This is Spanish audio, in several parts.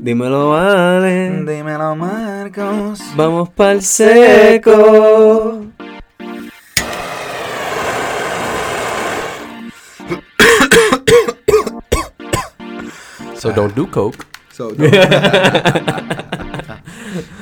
Dímelo, vale. Dímelo, Marcos. Vamos pa'l seco. so don't do coke. So, no.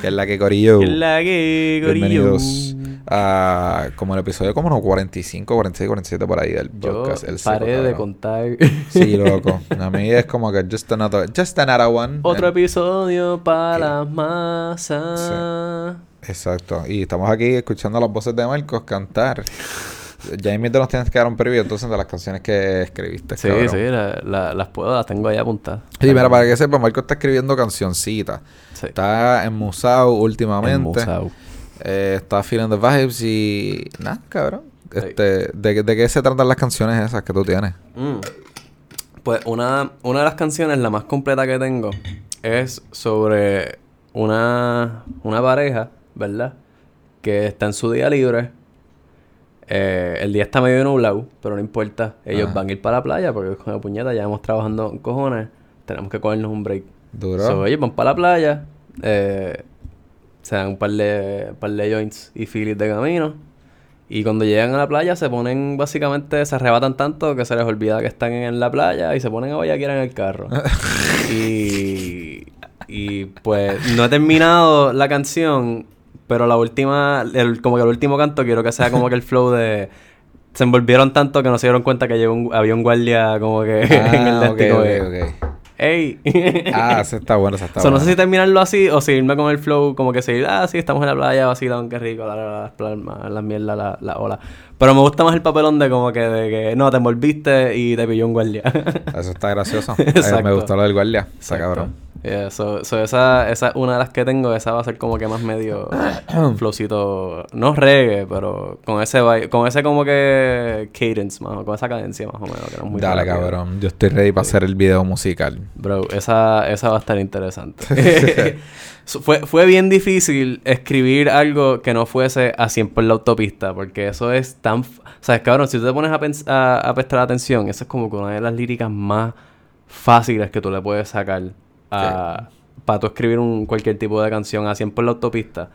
que es la que corillo. La que gorillo. Bienvenidos a como el episodio como no 45, 46, 47 por ahí del Yo podcast. El paré seco, de contar. Sí, loco. A mí es como que just another, just another one. Otro Eh, episodio para las masas. Exacto. Y estamos aquí escuchando las voces de Marcos cantar. Ya invito nos tienes que dar un preview entonces de las canciones que escribiste. Sí, cabrón. sí, la- la- las puedo, las tengo ahí apuntadas. Sí, mira, para que sepa, Marcos está escribiendo cancioncitas. Sí. Está en Musao últimamente. En Musau. Eh, está feeling the vibes y... Nada, cabrón. Este, ¿de, ¿De qué se tratan las canciones esas que tú tienes? Mm. Pues una, una de las canciones, la más completa que tengo, es sobre una, una pareja, ¿verdad? Que está en su día libre. Eh, el día está medio nublado, pero no importa. Ellos Ajá. van a ir para la playa porque con la puñeta ya hemos trabajando en cojones. Tenemos que cogernos un break. Duro. So, ellos van para la playa. eh, se dan un par de, par de joints y filis de camino. Y cuando llegan a la playa se ponen básicamente, se arrebatan tanto que se les olvida que están en la playa y se ponen a bellaquear en el carro. y, y pues no he terminado la canción, pero la última, el- como que el último canto quiero que sea como que el flow de... Se envolvieron tanto que no se dieron cuenta que un- había un guardia como que en el Ah, de ok, este, ¡Ey! Ah, ese está bueno, ese está So, no bueno. sé si terminarlo así o seguirme con el flow, como que seguir, ah, sí, estamos en la playa, vacilón, qué rico, la, la, la, las mierdas, la, la ola. Pero me gusta más el papelón de como que, de que, no, te envolviste y te pilló un guardia. Eso está gracioso. Exacto. me gustó lo del guardia. Está cabrón. Yeah, so, so esa, esa es una de las que tengo, esa va a ser como que más medio flowcito, no reggae, pero con ese vibe- con ese como que cadence, más, o- con esa cadencia más o menos, que no es muy Dale, rápido. cabrón. Yo estoy ready para hacer el video musical. Bro, esa, esa va a estar interesante. So, fue, fue bien difícil escribir algo que no fuese a 100 por la autopista, porque eso es tan... f- ¿Sabes, cabrón? Si tú te pones a, pens- a, a prestar atención, eso es como que una de las líricas más fáciles que tú le puedes sacar a, para tú escribir un, cualquier tipo de canción a 100 por la autopista.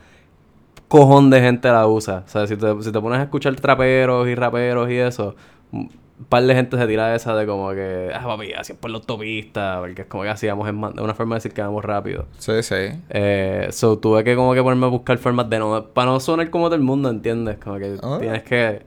Cojón de gente la usa. O sea, si te, si te pones a escuchar traperos y raperos y eso, un par de gente se tira esa de como que, ah, papi, así por la autopista, porque es como que hacíamos más- una forma de decir que vamos rápido. Sí, sí. Eh, so tuve que como que ponerme a buscar formas de no, para no sonar como todo el mundo, ¿entiendes? Como que Ah. tienes que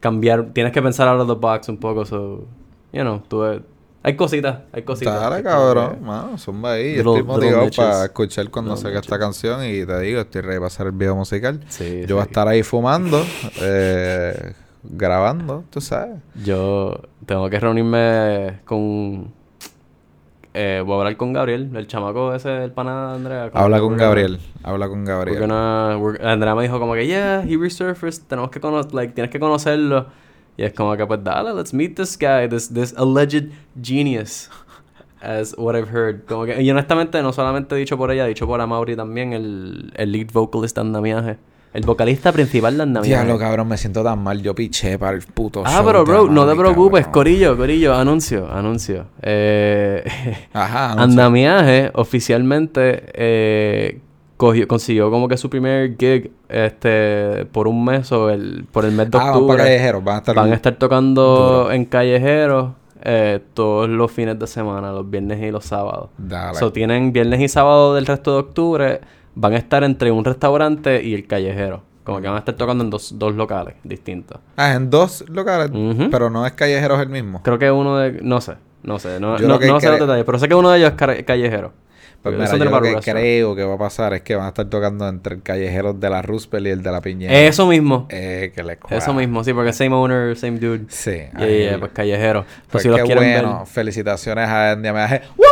cambiar, tienes que pensar out of the box un poco, so, you know, tuve, hay cositas, hay cositas. Como cabrón. que- Mano, zumba ahí. Yo estoy motivado para escuchar cuando Little saque esta canción y te digo, estoy ready para hacer el video musical. Sí, Yo voy a estar ahí fumando, eh, grabando, tú sabes. Yo tengo que reunirme con... Eh, voy a hablar con Gabriel, el chamaco ese, el pana de Andrea. Habla con Gabriel. Habla con Gabriel. gonna- Andrea me dijo como que, yeah, he resurfaced, tenemos que conocer, like, tienes que conocerlo. Y es como que, pues dale, let's meet this guy, this, this alleged genius, as what I've heard. Como que, y honestamente, no solamente dicho por ella, dicho por Amaury también, el, el lead vocalist de Andamiaje. El vocalista principal de Andamiaje. Diablo, cabrón, me siento tan mal. Yo piché para el puto Ah, show pero bro, no te preocupes, cabrón. Corillo, Corillo, anuncio, anuncio. Eh, Ajá, sé. Andamiaje oficialmente eh, cogió, consiguió como que su primer gig este por un mes o el, por el mes de Ah, van octubre. para callejeros. Van a estar... Van a estar tocando duro. en callejeros eh, todos los fines de semana, los viernes y los sábados. Dale. So, tienen viernes y sábado del resto de octubre, van a estar entre un restaurante y el callejero. Como que van a estar tocando en dos, dos locales distintos. Ah, en dos locales, pero no es callejeros el mismo. Creo que uno de... No sé. No sé. No, que sé los detalles. Pero sé que uno de ellos es ca- callejero. Pues yo lo que creo que va a pasar es que van a estar tocando entre el callejeros de la Roosevelt y el de la Piñera. Eso mismo. Eh, que le cuadra. Eso mismo, sí, porque same owner, same dude. Sí. Yeah, ahí. yeah, pues callejero. Pues Pues si los qué quieren bueno. Felicitaciones a Endiamaje ver. ¡Woo!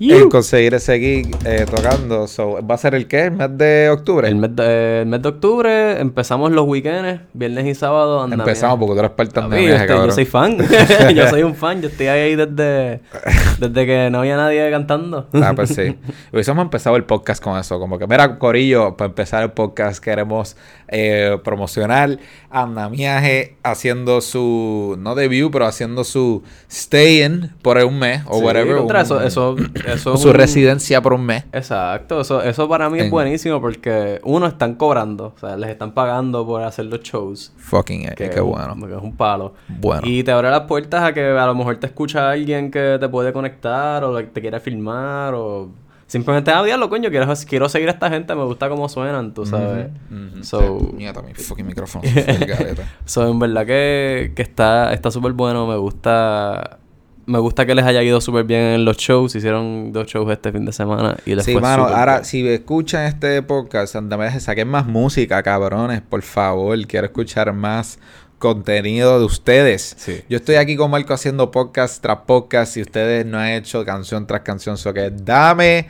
En conseguir ese gig eh, tocando. So, ¿Va a ser el qué? ¿El mes de octubre? El mes, de, el mes de octubre empezamos los weekends, viernes y sábado. Empezamos porque tú eres parte de yo, soy fan. yo soy un fan. Yo estoy ahí desde, desde que no había nadie cantando. Ah, pues sí. Hubiésemos empezado el podcast con eso. Como que, mira, Corillo, para empezar el podcast queremos eh, promocionar Andamiaje haciendo su, no debut, pero haciendo su stay-in por un mes o Sí, whatever. contra un- eso, eso, eso su un- residencia por un mes. Exacto, eso, eso para mí es En- buenísimo porque uno están cobrando, o sea, les están pagando por hacer los shows. Fucking, eh, Que qué bueno. que es un palo. Bueno. Y te abre las puertas a que a lo mejor te escucha alguien que te puede conectar o te quiere filmar o simplemente, ah, diablo, coño, quiero, quiero seguir a esta gente, me gusta cómo suenan, tú sabes. Ujú. So, Nieta, mi fucking micrófono. so, en verdad que, que está está súper bueno, me gusta... Me gusta que les haya ido súper bien en los shows. Hicieron dos shows este fin de semana y les Sí, fue mano, ahora bien. si escuchan este podcast, andame, saquen más música, cabrones, por favor. Quiero escuchar más contenido de ustedes. Sí. Yo estoy aquí con Marco haciendo podcast tras podcast y ustedes no han hecho canción tras canción. So que dame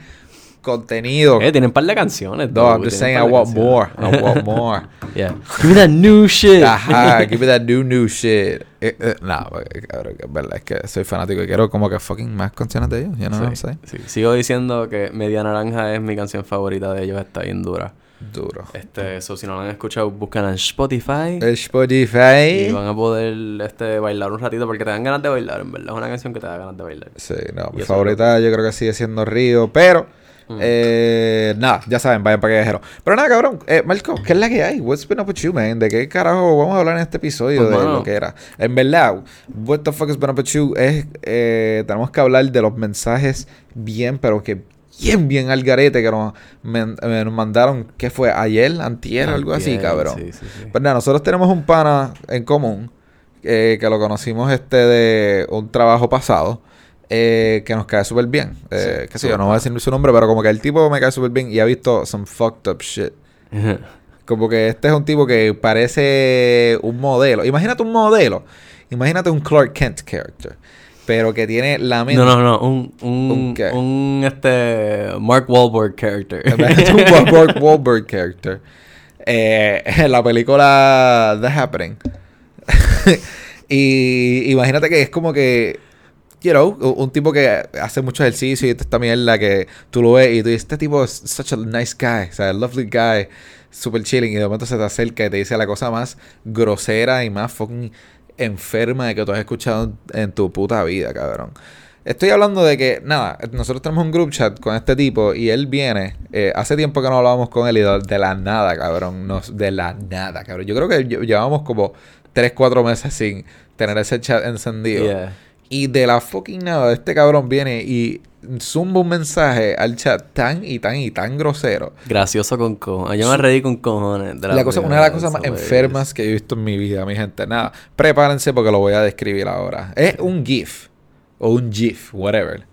contenido. Eh, tienen un par de canciones. No, I'm just saying I want more. I want more. Yeah. Give me that new shit. Ajá, give me that new new shit. Eh, eh, no, cabrón, que es verdad, es que soy fanático y quiero como que fucking más canciones de ellos. You know what I'm Sí, saying? sí. Sigo diciendo que Media Naranja es mi canción favorita de ellos, está bien dura. Duro. Este, eso si no la han escuchado, buscan en Spotify. El Spotify. Y van a poder este, bailar un ratito porque te dan ganas de bailar, en verdad. Es una canción que te da ganas de bailar. Sí, no, Y mi favorita yo creo que sigue siendo Río, pero Mm. eh, nada, ya saben, vayan para callejero. Pero nada, cabrón, eh, Marco, ¿qué es la que hay? What's been up with you, man? ¿De qué carajo vamos a hablar en este episodio Pues, de mano. lo que era? En verdad, what the fuck has been up with you es, eh, tenemos que hablar de los mensajes bien, pero que bien, bien al garete que nos, eh, nos mandaron, ¿qué fue? ¿Ayer? ¿Antier? Algo así, cabrón. Sí, sí, sí. Pues nada, nosotros tenemos un pana en común eh, que lo conocimos este de un trabajo pasado eh, que nos cae súper bien. Eh, Sí, qué sé yo, no voy a decir su nombre, pero como que el tipo me cae súper bien y ha visto some fucked up shit. Como que este es un tipo que parece un modelo. Imagínate un modelo. Imagínate un Clark Kent character. Pero que tiene la mente. No, no, no. Un, un, ¿Un qué? un, este, Mark Wahlberg character. Imagínate un Wahlberg, Wahlberg character. Eh, en la película The Happening. y imagínate que es como que, you know, un tipo que hace mucho ejercicio y esta mierda que tú lo ves y tú dices, este tipo es such a nice guy, o sea, lovely guy, super chilling. Y de momento se te acerca y te dice la cosa más grosera y más fucking enferma de que tú has escuchado en tu puta vida, cabrón. Estoy hablando de que, nada, nosotros tenemos un group chat con este tipo y él viene. eh, hace tiempo que no hablábamos con él y de, la nada, cabrón. De la nada, cabrón. Yo creo que lle- llevamos como 3, 4 meses sin tener ese chat encendido. Y de la fucking nada, este cabrón viene y zumba un mensaje al chat tan y tan y tan grosero. Gracioso con cojones. Yo me reí con cojones. de La cosa, una de las cosas más enfermas que he visto en mi vida, mi gente. Nada, prepárense porque lo voy a describir ahora. Es un GIF o un GIF, whatever.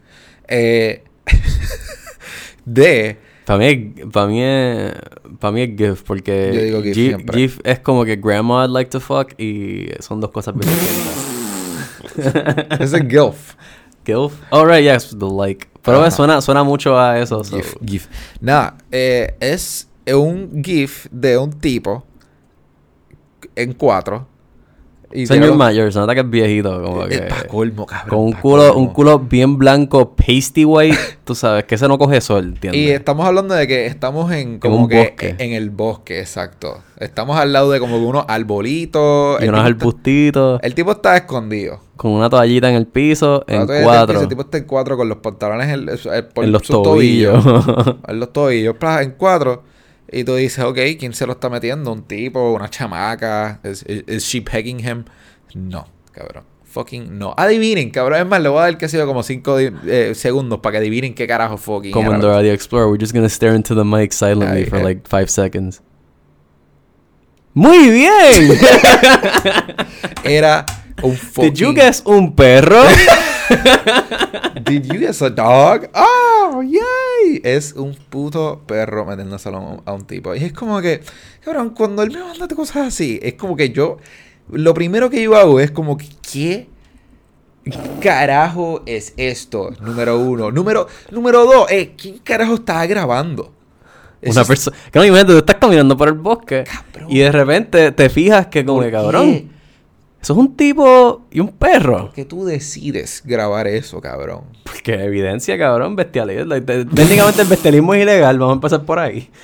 Eh, de Para mí, para mí es, para mí es GIF porque Yo digo GIF siempre. GIF es como que grandma would like to fuck y son dos cosas bien distintas. es el GIF. GIF? Oh, right, yes, the like. Pero Ajá. suena, suena mucho a eso. so- GIF, GIF. Nada, eh, es un GIF de un tipo en cuatro. Señor mayor, se nota que es viejito, como Eh, que... pa' colmo, cabrón. Con un culo, colmo. un culo bien blanco, pasty white, tú sabes, que ese no coge sol, ¿entiendes? Y estamos hablando de que estamos en Como un que bosque. en el bosque, exacto. Estamos al lado de como que unos arbolitos. y unos arbustitos, El tipo está escondido. con una toallita en el piso, en cuatro, piso, El tipo está en cuatro con los pantalones en, el- en los sus tobillos. En los tobillos, en cuatro. Y tú dices, ok, ¿quién se lo está metiendo? ¿Un tipo? ¿Una chamaca? ¿Is, is- is she pegging him? No, cabrón. Fucking no. Adivinen, cabrón. Es más, le voy a dar que sea como cinco di- eh, segundos para que adivinen qué carajo fucking Como en. Dora the Explorer, we're just gonna stare into the mic silently Ay, for eh. like five seconds. ¡Muy bien! Era un fucking... Did you guess un perro? Did you guess a dog? ¡Oh, yay! Es un puto perro metiéndose a un, a un tipo. Y es como que, cabrón, cuando él me manda cosas así, es como que yo. Lo primero que yo hago es como que, ¿qué carajo es esto? Número uno. Número, número dos, eh, ¿quién carajo está grabando? Eso Una es- persona... Que no, imagínate, tú estás caminando por el bosque Cabrón. y de repente te fijas que como ¿por que cabrón... Eso es un tipo y un perro. ¿Por qué tú decides grabar eso, cabrón? Porque evidencia, cabrón, te- Técnicamente el bestialismo es ilegal, vamos a empezar por ahí.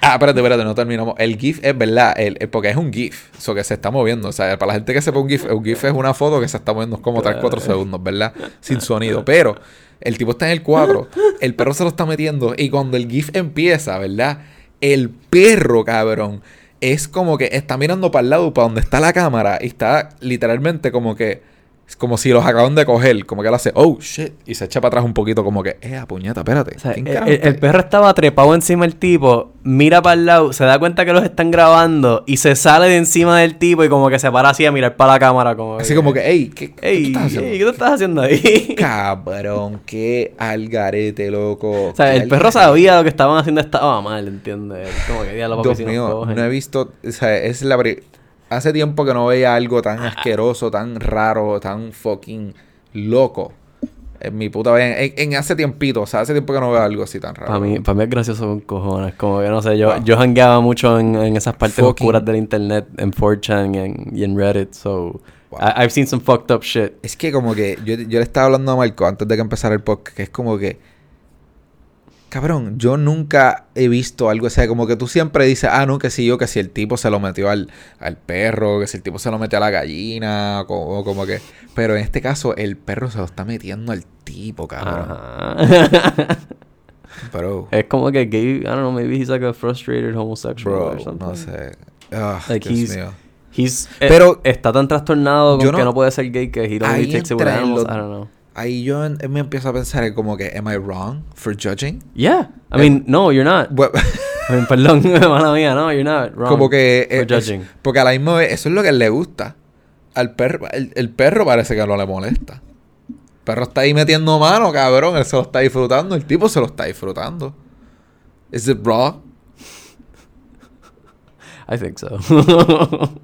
Ah, espérate, espérate, no terminamos. El GIF es verdad, el, el- porque es un GIF, eso que se está moviendo. O sea, para la gente que sepa un GIF, un GIF es una foto que se está moviendo como 3-4 segundos, ¿verdad? Sin sonido. Pero el tipo está en el cuadro, el perro se lo está metiendo y cuando el GIF empieza, ¿verdad? El perro, cabrón, es como que está mirando para el lado, para donde está la cámara y está literalmente como que... Es como si los acaban de coger, como que él hace, oh shit, y se echa para atrás un poquito, como que, eh, puñeta, espérate. O sea, ¿quién el, carajo el- está el ahí?" perro estaba trepado encima del tipo, mira para el lado, se da cuenta que los están grabando y se sale de encima del tipo y como que se para así a mirar para la cámara. Como Así como que, hey, ¿qué, qué Ey, tú estás haciendo? ey, ¿qué tú estás haciendo ahí? Cabrón, qué algarete, loco. O sea, qué el perro sabía lo que estaban haciendo estaba mal, ¿entiendes? Como que ya lo Dios mío, no he visto, o sea, es la hace tiempo que no veía algo tan asqueroso, tan raro, tan fucking loco. En mi puta vida, en, en hace tiempito, o sea, hace tiempo que no veo algo así tan raro. Para mí, para mí es gracioso con cojones. Como que no sé, yo, Wow. yo jangueaba mucho en, en esas partes Fucking- oscuras del internet, en 4chan y en, y en Reddit. So, Wow. I- I've seen some fucked up shit. Es que como que yo, yo le estaba hablando a Marco antes de que empezara el podcast, que es como que, cabrón, yo nunca he visto algo, o sea, como que tú siempre dices, ah, no, que si yo, que si el tipo se lo metió al, al perro, que si el tipo se lo metió a la gallina, como, como que, pero en este caso el perro se lo está metiendo al tipo, cabrón. Ajá. Bro, es como que gay, I don't know, maybe he's like a frustrated homosexual bro, or something. no sé. Ah, Like, Dios he's- mío. He's, eh, Pero- está tan trastornado con no- que no puede ser gay que he really takes it with animals. I don't know. Ahí yo en- me empiezo a pensar en como que, am I wrong for judging? Yeah. I Eh, mean, no, you're not. I mean, perdón, mala mía, no, you're not wrong. como que for eh, es- judging. porque a la misma vez eso es lo que le gusta al perro el, el perro parece que no le molesta el perro está ahí metiendo mano cabrón él se lo está disfrutando el tipo se lo está disfrutando is it raw I think so.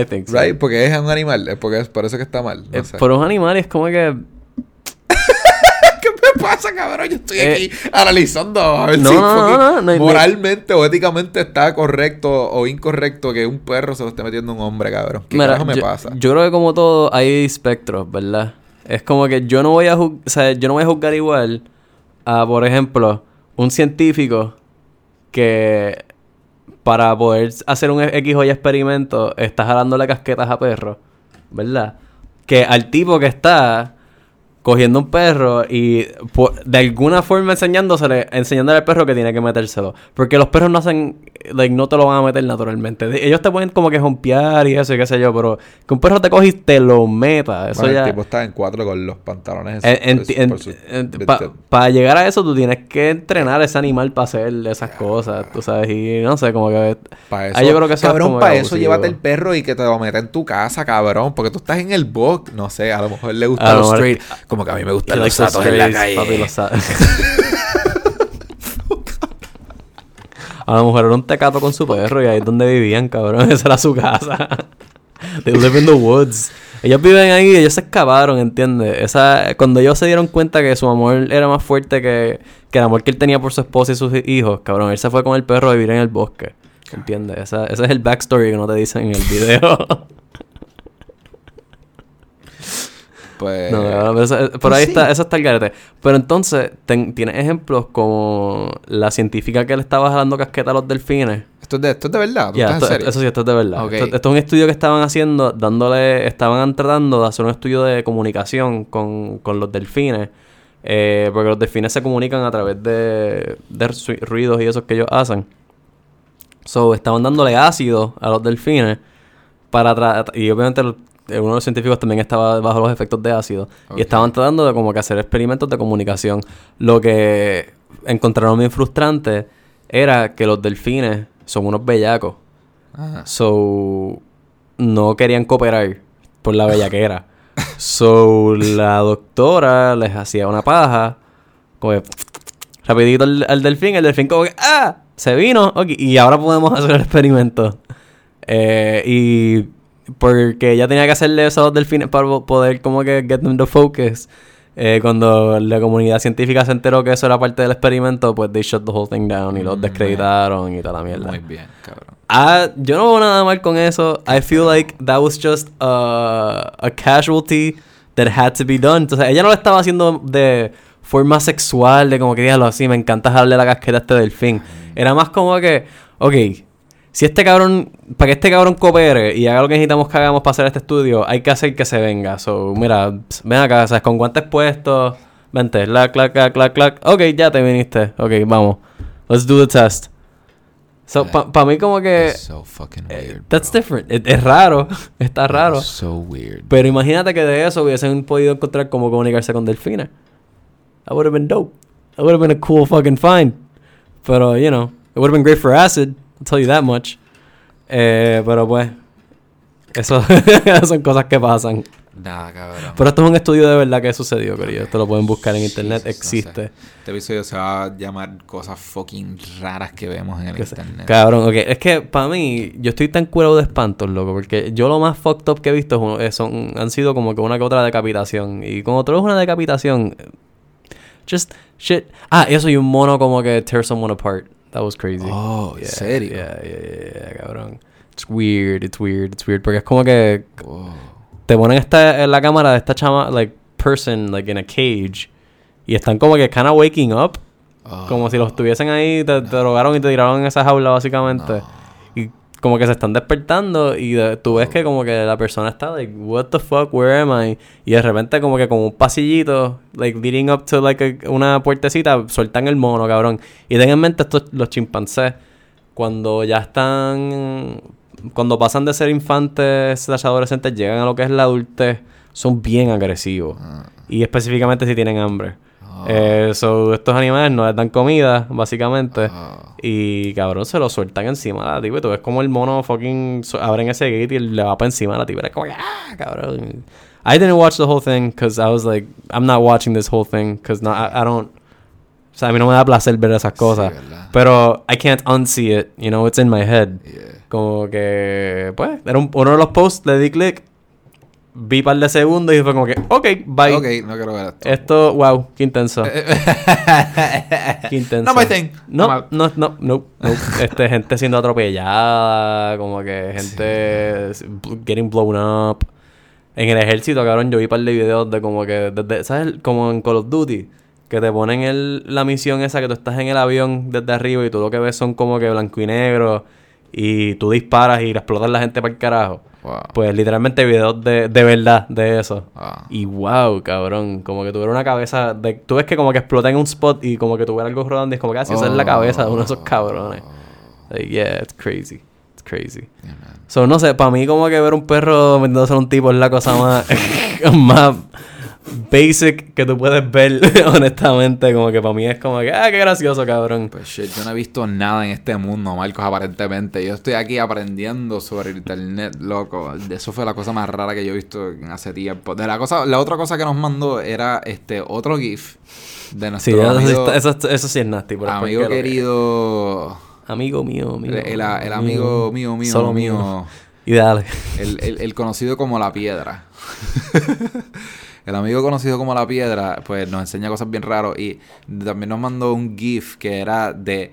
I think so. right porque es un animal es porque es por eso que está mal no Eh, por un animal es como que ¿qué me pasa cabrón yo estoy Eh, aquí analizando a ver no, si no, no, moralmente o éticamente está correcto o incorrecto que un perro se lo esté metiendo a un hombre cabrón ¿qué Mira, me pasa? yo creo que como todo hay espectros, ¿verdad? Es como que yo no voy a o sea, yo no voy a juzgar igual a, por ejemplo, un científico que para poder hacer un X o experimento está jalándole casquetas a perros, ¿verdad? Que al tipo que está cogiendo un perro y po- de alguna forma enseñándosele, enseñándole al perro que tiene que metérselo. Porque los perros no hacen, like, no te lo van a meter naturalmente. Ellos te pueden como que jompear y eso y qué sé yo, pero que un perro te coge y te lo meta. Eso Bueno, ya... el tipo está en cuatro con los pantalones pa- para llegar a eso tú tienes que entrenar a ese animal para hacer esas cosas, tú sabes, y no sé, como que... Pa' eso, Ah, yo creo que eso es cabrón, como para eso llévate el perro y que te lo meta en tu casa, cabrón. Porque tú estás en el bosque. No sé, a lo mejor le A gustan lo los street. Como que a mí me gustan los those satos en la calle. papi, los sa- A lo mejor era un tecato con su perro y ahí es donde vivían, cabrón. Esa era su casa. They live in the woods. Ellos viven ahí y ellos se escaparon, ¿entiendes? Esa, cuando ellos se dieron cuenta que su amor era más fuerte que, que el amor que él tenía por su esposa y sus hijos, cabrón, él se fue con el perro a vivir en el bosque. ¿Entiendes? Ese es el backstory que no te dicen en el video. Pues. No, no, pero eso- por pues ahí sí. está, eso está el garete. Pero entonces, ten- tienes ejemplos como la científica que le estaba jalando casqueta a los delfines. Esto es de, esto es de verdad. ¿Tú estás esto- en serio? eso sí, esto es de verdad. Ok. Esto, esto es un estudio que estaban haciendo, dándole, estaban tratando de hacer un estudio de comunicación con, con los delfines. eh, porque los delfines se comunican a través de, de ru- ruidos y esos que ellos hacen. So, estaban dándole ácido a los delfines para. Y obviamente uno de los científicos también estaba bajo los efectos de ácido. Y estaban tratando de como que hacer experimentos de comunicación. Lo que encontraron bien frustrante era que los delfines son unos bellacos. Ah. So, no querían cooperar por la bellaquera. so, la doctora les hacía una paja. Como que, rapidito al, al delfín. El delfín como que, ¡ah! Se vino. ok, y ahora podemos hacer el experimento. Eh, y porque ella tenía que hacerle eso a los delfines para poder como que get them to focus. Eh, cuando la comunidad científica se enteró que eso era parte del experimento, pues they shut the whole thing down y los Mm, descreditaron y toda la mierda. Muy bien, cabrón. Ah, yo no veo nada mal con eso. I feel like that was just a, a casualty that had to be done. Entonces, ella no lo estaba haciendo de forma sexual, de como que diablo así, me encanta darle la casqueta a este delfín. Era más como que, ok, si este cabrón, para que este cabrón coopere y haga lo que necesitamos que hagamos para hacer este estudio, hay que hacer que se venga. So, mira, ven acá, ¿sabes? Con guantes puestos, vente, clac, clac, clac, clac, clac. Ok, ya te viniste. Ok, vamos. Let's do the test. So, para mí como que... So fucking Eh, weird. That's bro. different. Es, es raro. Está raro. So weird. Pero imagínate que de eso hubiesen podido encontrar cómo comunicarse con delfines. That would have been dope. That would have been a cool fucking find. Pero, you know, it would have been great for acid. I'll tell you that much. Eh, pero pues, eso son cosas que pasan. Nada, cabrón. Pero esto es un estudio de verdad que sucedió, querido. Esto lo pueden buscar en internet. Jesus, no sé. Existe. Este episodio se va a llamar cosas fucking raras que vemos en el Que internet. Cabrón, ok. Es que para mí, yo estoy tan curado de espantos, loco. Porque yo lo más fucked up que he visto es eh, son, han sido como que una que otra decapitación. Y como todo es una decapitación, just shit. Ah, eso y un mono como que tear someone apart. That was crazy. Oh, ¿en Yeah, serio? Yeah, yeah, yeah, yeah, cabrón. It's weird, it's weird, it's weird. Porque es como que Oh. te ponen esta, en la cámara de esta chama, like, person, like, in a cage. Y están como que kind of waking up. Oh. Como si los tuviesen ahí, te, te drogaron y te tiraron en esa jaula, básicamente. Y como que se están despertando y de- tú ves que como que la persona está, like, what the fuck, where am I? Y de repente como que con un pasillito, like, leading up to, like, a- una puertecita, sueltan el mono, cabrón. Y ten en mente estos, los chimpancés, cuando ya están, cuando pasan de ser infantes slash adolescentes, llegan a lo que es la adultez, son bien agresivos. Ah. Y específicamente si tienen hambre. Oh. Eh, so, estos animales no les dan comida, básicamente. Oh. Y cabrón, se lo sueltan encima a la. Y tú ves como el mono fucking so- abren ese gate y le va para encima a la tipa. Era como, ah, cabrón. I didn't watch the whole thing because I was like, I'm not watching this whole thing because no, I, I don't. O sea, a mí no me da placer ver esas cosas. ¿verdad? pero I can't unsee it. You know, it's in my head. Yeah. Como que, pues, era un- uno de los posts, le di click, vi par de segundos y fue como que, ok, bye. Ok, no quiero ver esto. Esto, wow, qué intenso. Qué intenso. No my thing. No, No no, no, no. Este, gente siendo atropellada, como que gente getting blown up. En el ejército, cabrón, yo vi un par de videos de como que, desde, ¿sabes? Como en Call of Duty, que te ponen el, la misión esa que tú estás en el avión desde arriba y tú lo que ves son como que blanco y negro y tú disparas y explotas la gente para el carajo. Wow. Pues literalmente videos de, de verdad de eso. Ah. Y wow, cabrón, como que tuviera una cabeza de... Tú ves que como que explota en un spot y como que tuviera algo rodando y es como que así esa es la cabeza de uno de esos cabrones. Like, yeah, it's crazy. It's crazy. Yeah. So, no sé, para mí como que ver un perro metiéndose a un tipo es la cosa más... más basic que tú puedes ver, honestamente. Como que para mí es como que, ah, qué gracioso, cabrón. Pues shit, yo no he visto nada en este mundo, Marcos, aparentemente. Yo estoy aquí aprendiendo sobre el internet, loco. Eso fue la cosa más rara que yo he visto en hace tiempo. De la cosa, la otra cosa que nos mandó era este otro GIF de nuestro eso, sí amigo, eso, eso sí es nasty. es amigo que- querido. Amigo mío, mío. El, el- el amigo mío, mío, Solo mío. Y dale. El, el- el conocido como la piedra. el amigo conocido como la piedra, pues nos enseña cosas bien raras. Y también nos mandó un GIF que era de.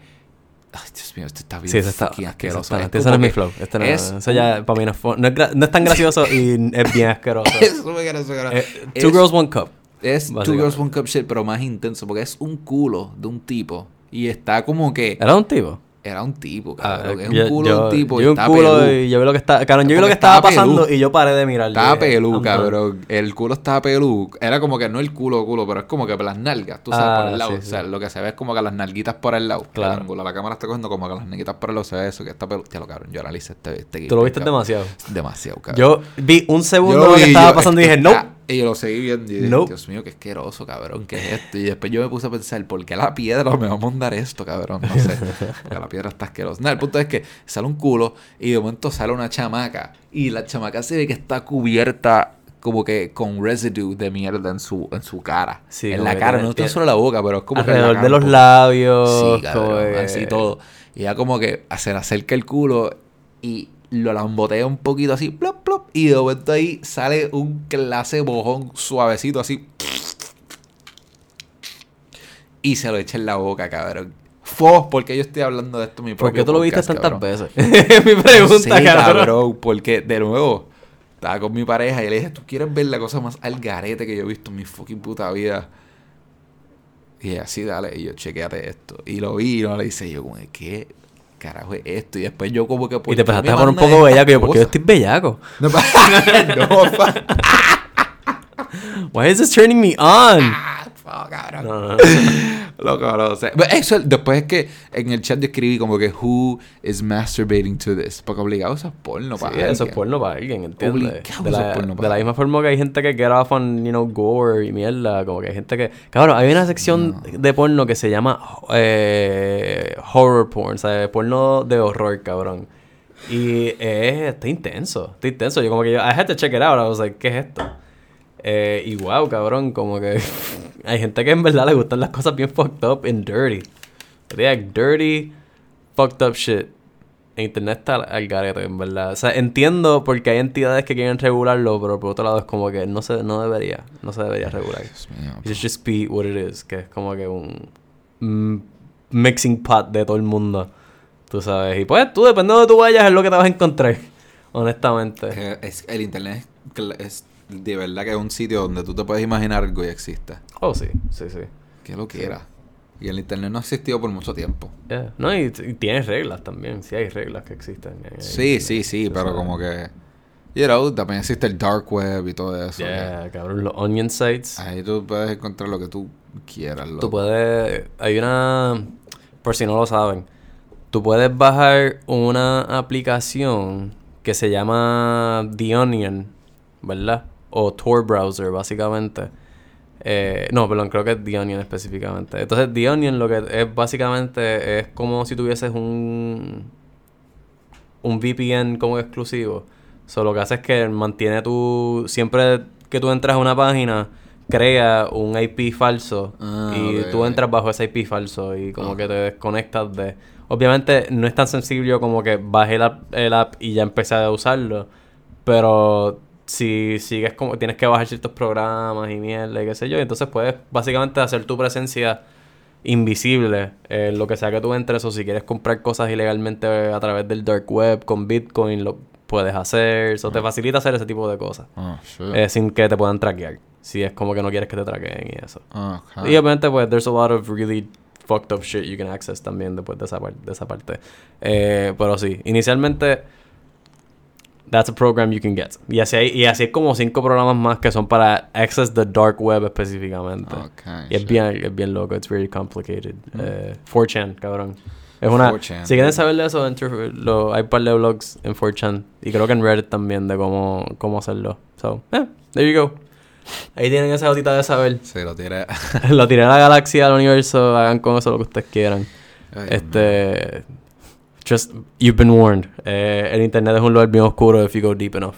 Ay, Dios mío, este está bien Sí, ese está, asqueroso. está Es mi flow. Este no, es eso ya para mí no es, no es, gra- no es tan gracioso y es bien asqueroso. Es súper gracioso. Eh, Es- two Girls, One Cup. Es Two. Girls One Cup Shit, pero más intenso. Porque es un culo de un tipo. Y está como que. ¿Era un tipo? Era un tipo, Ah, cabrón. es un yo- culo de un tipo. Yo y vi un culo pelú. y yo vi lo que estaba... Cabrón, yo vi lo que estaba estaba pasando pelú. y yo paré de mirar. Estaba pelú, cabrón. El culo estaba pelú. Era como que no el culo, culo, pero es como que las nalgas, tú sabes, Ah, por el lado. sí, o sea, sí. lo que se ve es como que las nalguitas por el lado. Claro. El ángulo, la cámara está cogiendo como que las nalguitas por el lado se ve eso, que está pelú. Ya lo cabrón, yo analicé este, este Tú lo viste cabrón. demasiado. Demasiado, cabrón. Yo vi un segundo Yo lo que estaba yo- pasando y dije, no. Y yo lo seguí viendo y dije, Nope. Dios mío, qué asqueroso, cabrón, ¿qué es esto? Y después yo me puse a pensar, ¿por qué la piedra me va a mandar esto, cabrón? No sé. Porque la piedra está asquerosa. Nada, el punto es que sale un culo y de momento sale una chamaca. Y la chamaca se ve que está cubierta como que con residue de mierda en su, en su cara. Sí, en la cara, no tiene- solo la boca, pero es como Alrededor de los labios. Sí, cabrón, así todo. Y ya como que se le acerca el culo y lo lambotea un poquito así, plop, plop. Y de momento ahí sale un clase bojón suavecito así. y se lo echa en la boca, cabrón. Fos, ¿por qué yo estoy hablando de esto en mi ¿Por qué propio tú lo viste tantas cabrón? veces? Mi pregunta, No sé, cabrón. cabrón, porque de nuevo, estaba con mi pareja y le dije, ¿tú quieres ver la cosa más al garete que yo he visto en mi fucking puta vida? Y ella, sí, dale, y yo, chequeate esto. Y lo vi y no le dice yo, como, ¿qué carajo es esto? Y después yo como que... ¿por Y te qué empezaste a poner un poco bellaco. Yo, porque yo cosas? estoy bellaco. No, no, Why is this turning me on? Ah, fuck, cabrón. No, no, no. Loco, no sé. Pero Eso, después es que en el chat yo escribí como que who is masturbating to this. Porque obligado eso es porno Sí, para eso es alguien. porno para alguien, ¿entiendes? Obligado De eso la, es porno de para la alguien. misma forma que hay gente que get off on, you know, gore y mierda. Como que hay gente que... Cabrón, hay una sección de porno que se llama eh, horror porn. O sea, porno de horror, cabrón. Y es... Está intenso. Está intenso. Yo como que yo... I had to check it out. I was like, ¿qué es esto? Eh, y wow, cabrón, como que hay gente que en verdad le gustan las cosas bien fucked up and dirty. Like, dirty, fucked up shit. Internet está al garete, en verdad. O sea, entiendo porque hay entidades que quieren regularlo, pero por otro lado es como que no se, no debería, no se debería regular. It should just be what it is, que es como que un mixing pot de todo el mundo. Tú sabes. Y pues tú, dependiendo de donde tú vayas, es lo que te vas a encontrar. Honestamente. Es- el internet es de verdad que es un sitio donde tú te puedes imaginar algo y existe. Oh, sí, sí, sí. Que lo quiera. Y el internet no ha existido por mucho tiempo. Yeah. No, y, y tienes reglas también. Sí hay reglas que existen. Sí, sí, sí, tú pero como que... You know, también existe el dark web y todo eso. Yeah, cabrón, los onion sites. Ahí tú puedes encontrar lo que tú quieras. Tú loco. puedes... Hay una... Por si no lo saben. Tú puedes bajar una aplicación que se llama The Onion, ¿verdad? O Tor Browser, básicamente. Eh, no, perdón, creo que es The Onion específicamente. Entonces, The Onion lo que es básicamente es como si tuvieses un... Un VPN como exclusivo. So, lo que hace es que mantiene tu... Siempre que tú entras a una página, crea un IP falso. Ah, y tú entras bajo ese IP falso y como Ah. que te desconectas de... Obviamente no es tan sencillo como que bajé el app, el app y ya empecé a usarlo. Pero si sigues como... Tienes que bajar ciertos programas y mierda y qué sé yo. Y entonces puedes básicamente hacer tu presencia invisible en lo que sea que tú entres o si quieres comprar cosas ilegalmente a través del dark web con Bitcoin lo puedes hacer. Eso te facilita hacer ese tipo de cosas. Oh, shit. eh, sin que te puedan traquear. Si es como que no quieres que te traqueen y eso. Ah. Y obviamente, pues, there's a lot of really fucked up shit you can access también después de esa, par- de esa parte. Eh, pero sí, inicialmente, that's a program you can get. Y así hay, y así hay como cinco programas más que son para access the dark web específicamente. Ok, y es bien, es bien loco, it's very complicated. Eh, 4chan, cabrón. Es una... 4chan. Si quieren saber de eso, lo, hay un par de blogs en 4chan. Y creo que en Reddit también de cómo, cómo hacerlo. So, yeah, there you go. Ahí tienen esa gotita de saber. Se lo tiré. lo tiré a la galaxia, al universo, hagan con eso lo que ustedes quieran. Ay, este. Just, you've been warned. Eh, el internet es un lugar bien oscuro if you go deep enough.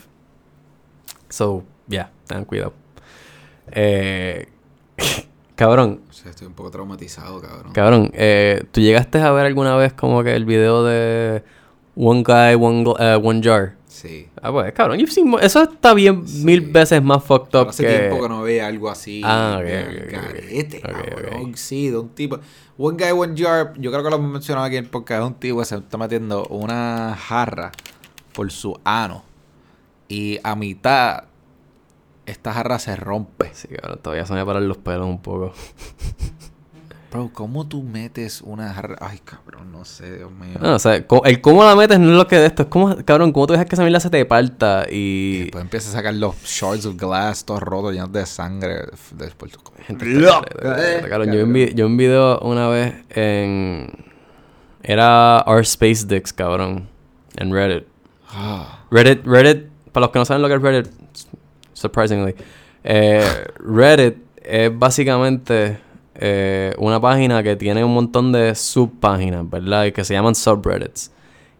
So, yeah, tengan cuidado. Eh, cabrón, O sea, estoy un poco traumatizado, cabrón. cabrón, eh, ¿tú llegaste a ver alguna vez como que el video de One Guy, One, eh, one Jar? Sí. Ah, pues, cabrón, you've seen mo- eso está bien Sí. mil veces más fucked up hace que... tiempo que no veía algo así. Ah, ok, ok. Ok, cabrón. Sí, de un tipo. One guy, one jar. Yo creo que lo hemos mencionado aquí en el podcast. Es un tipo que se está metiendo una jarra por su ano. Y a mitad, esta jarra se rompe. Sí, cabrón, todavía se me paran los pelos un poco. Bro, ¿cómo tú metes una jarra? Ay, cabrón, no sé, Dios mío. No, o sea, el cómo la metes no es lo que de esto. Es como, cabrón, cómo tú dejas que esa mierda se te parta Y y... después empieza a sacar los shards of glass todos rotos, llenos de sangre. Después tú Gente careta, cabrón, yo vi, yo un video una vez en... Era Our Space Dicks, cabrón. En Reddit. Ah, Reddit, Reddit, para los que no saben lo que es Reddit, surprisingly, eh, Reddit es básicamente eh, una página que tiene un montón de subpáginas, ¿verdad? Que se llaman subreddits.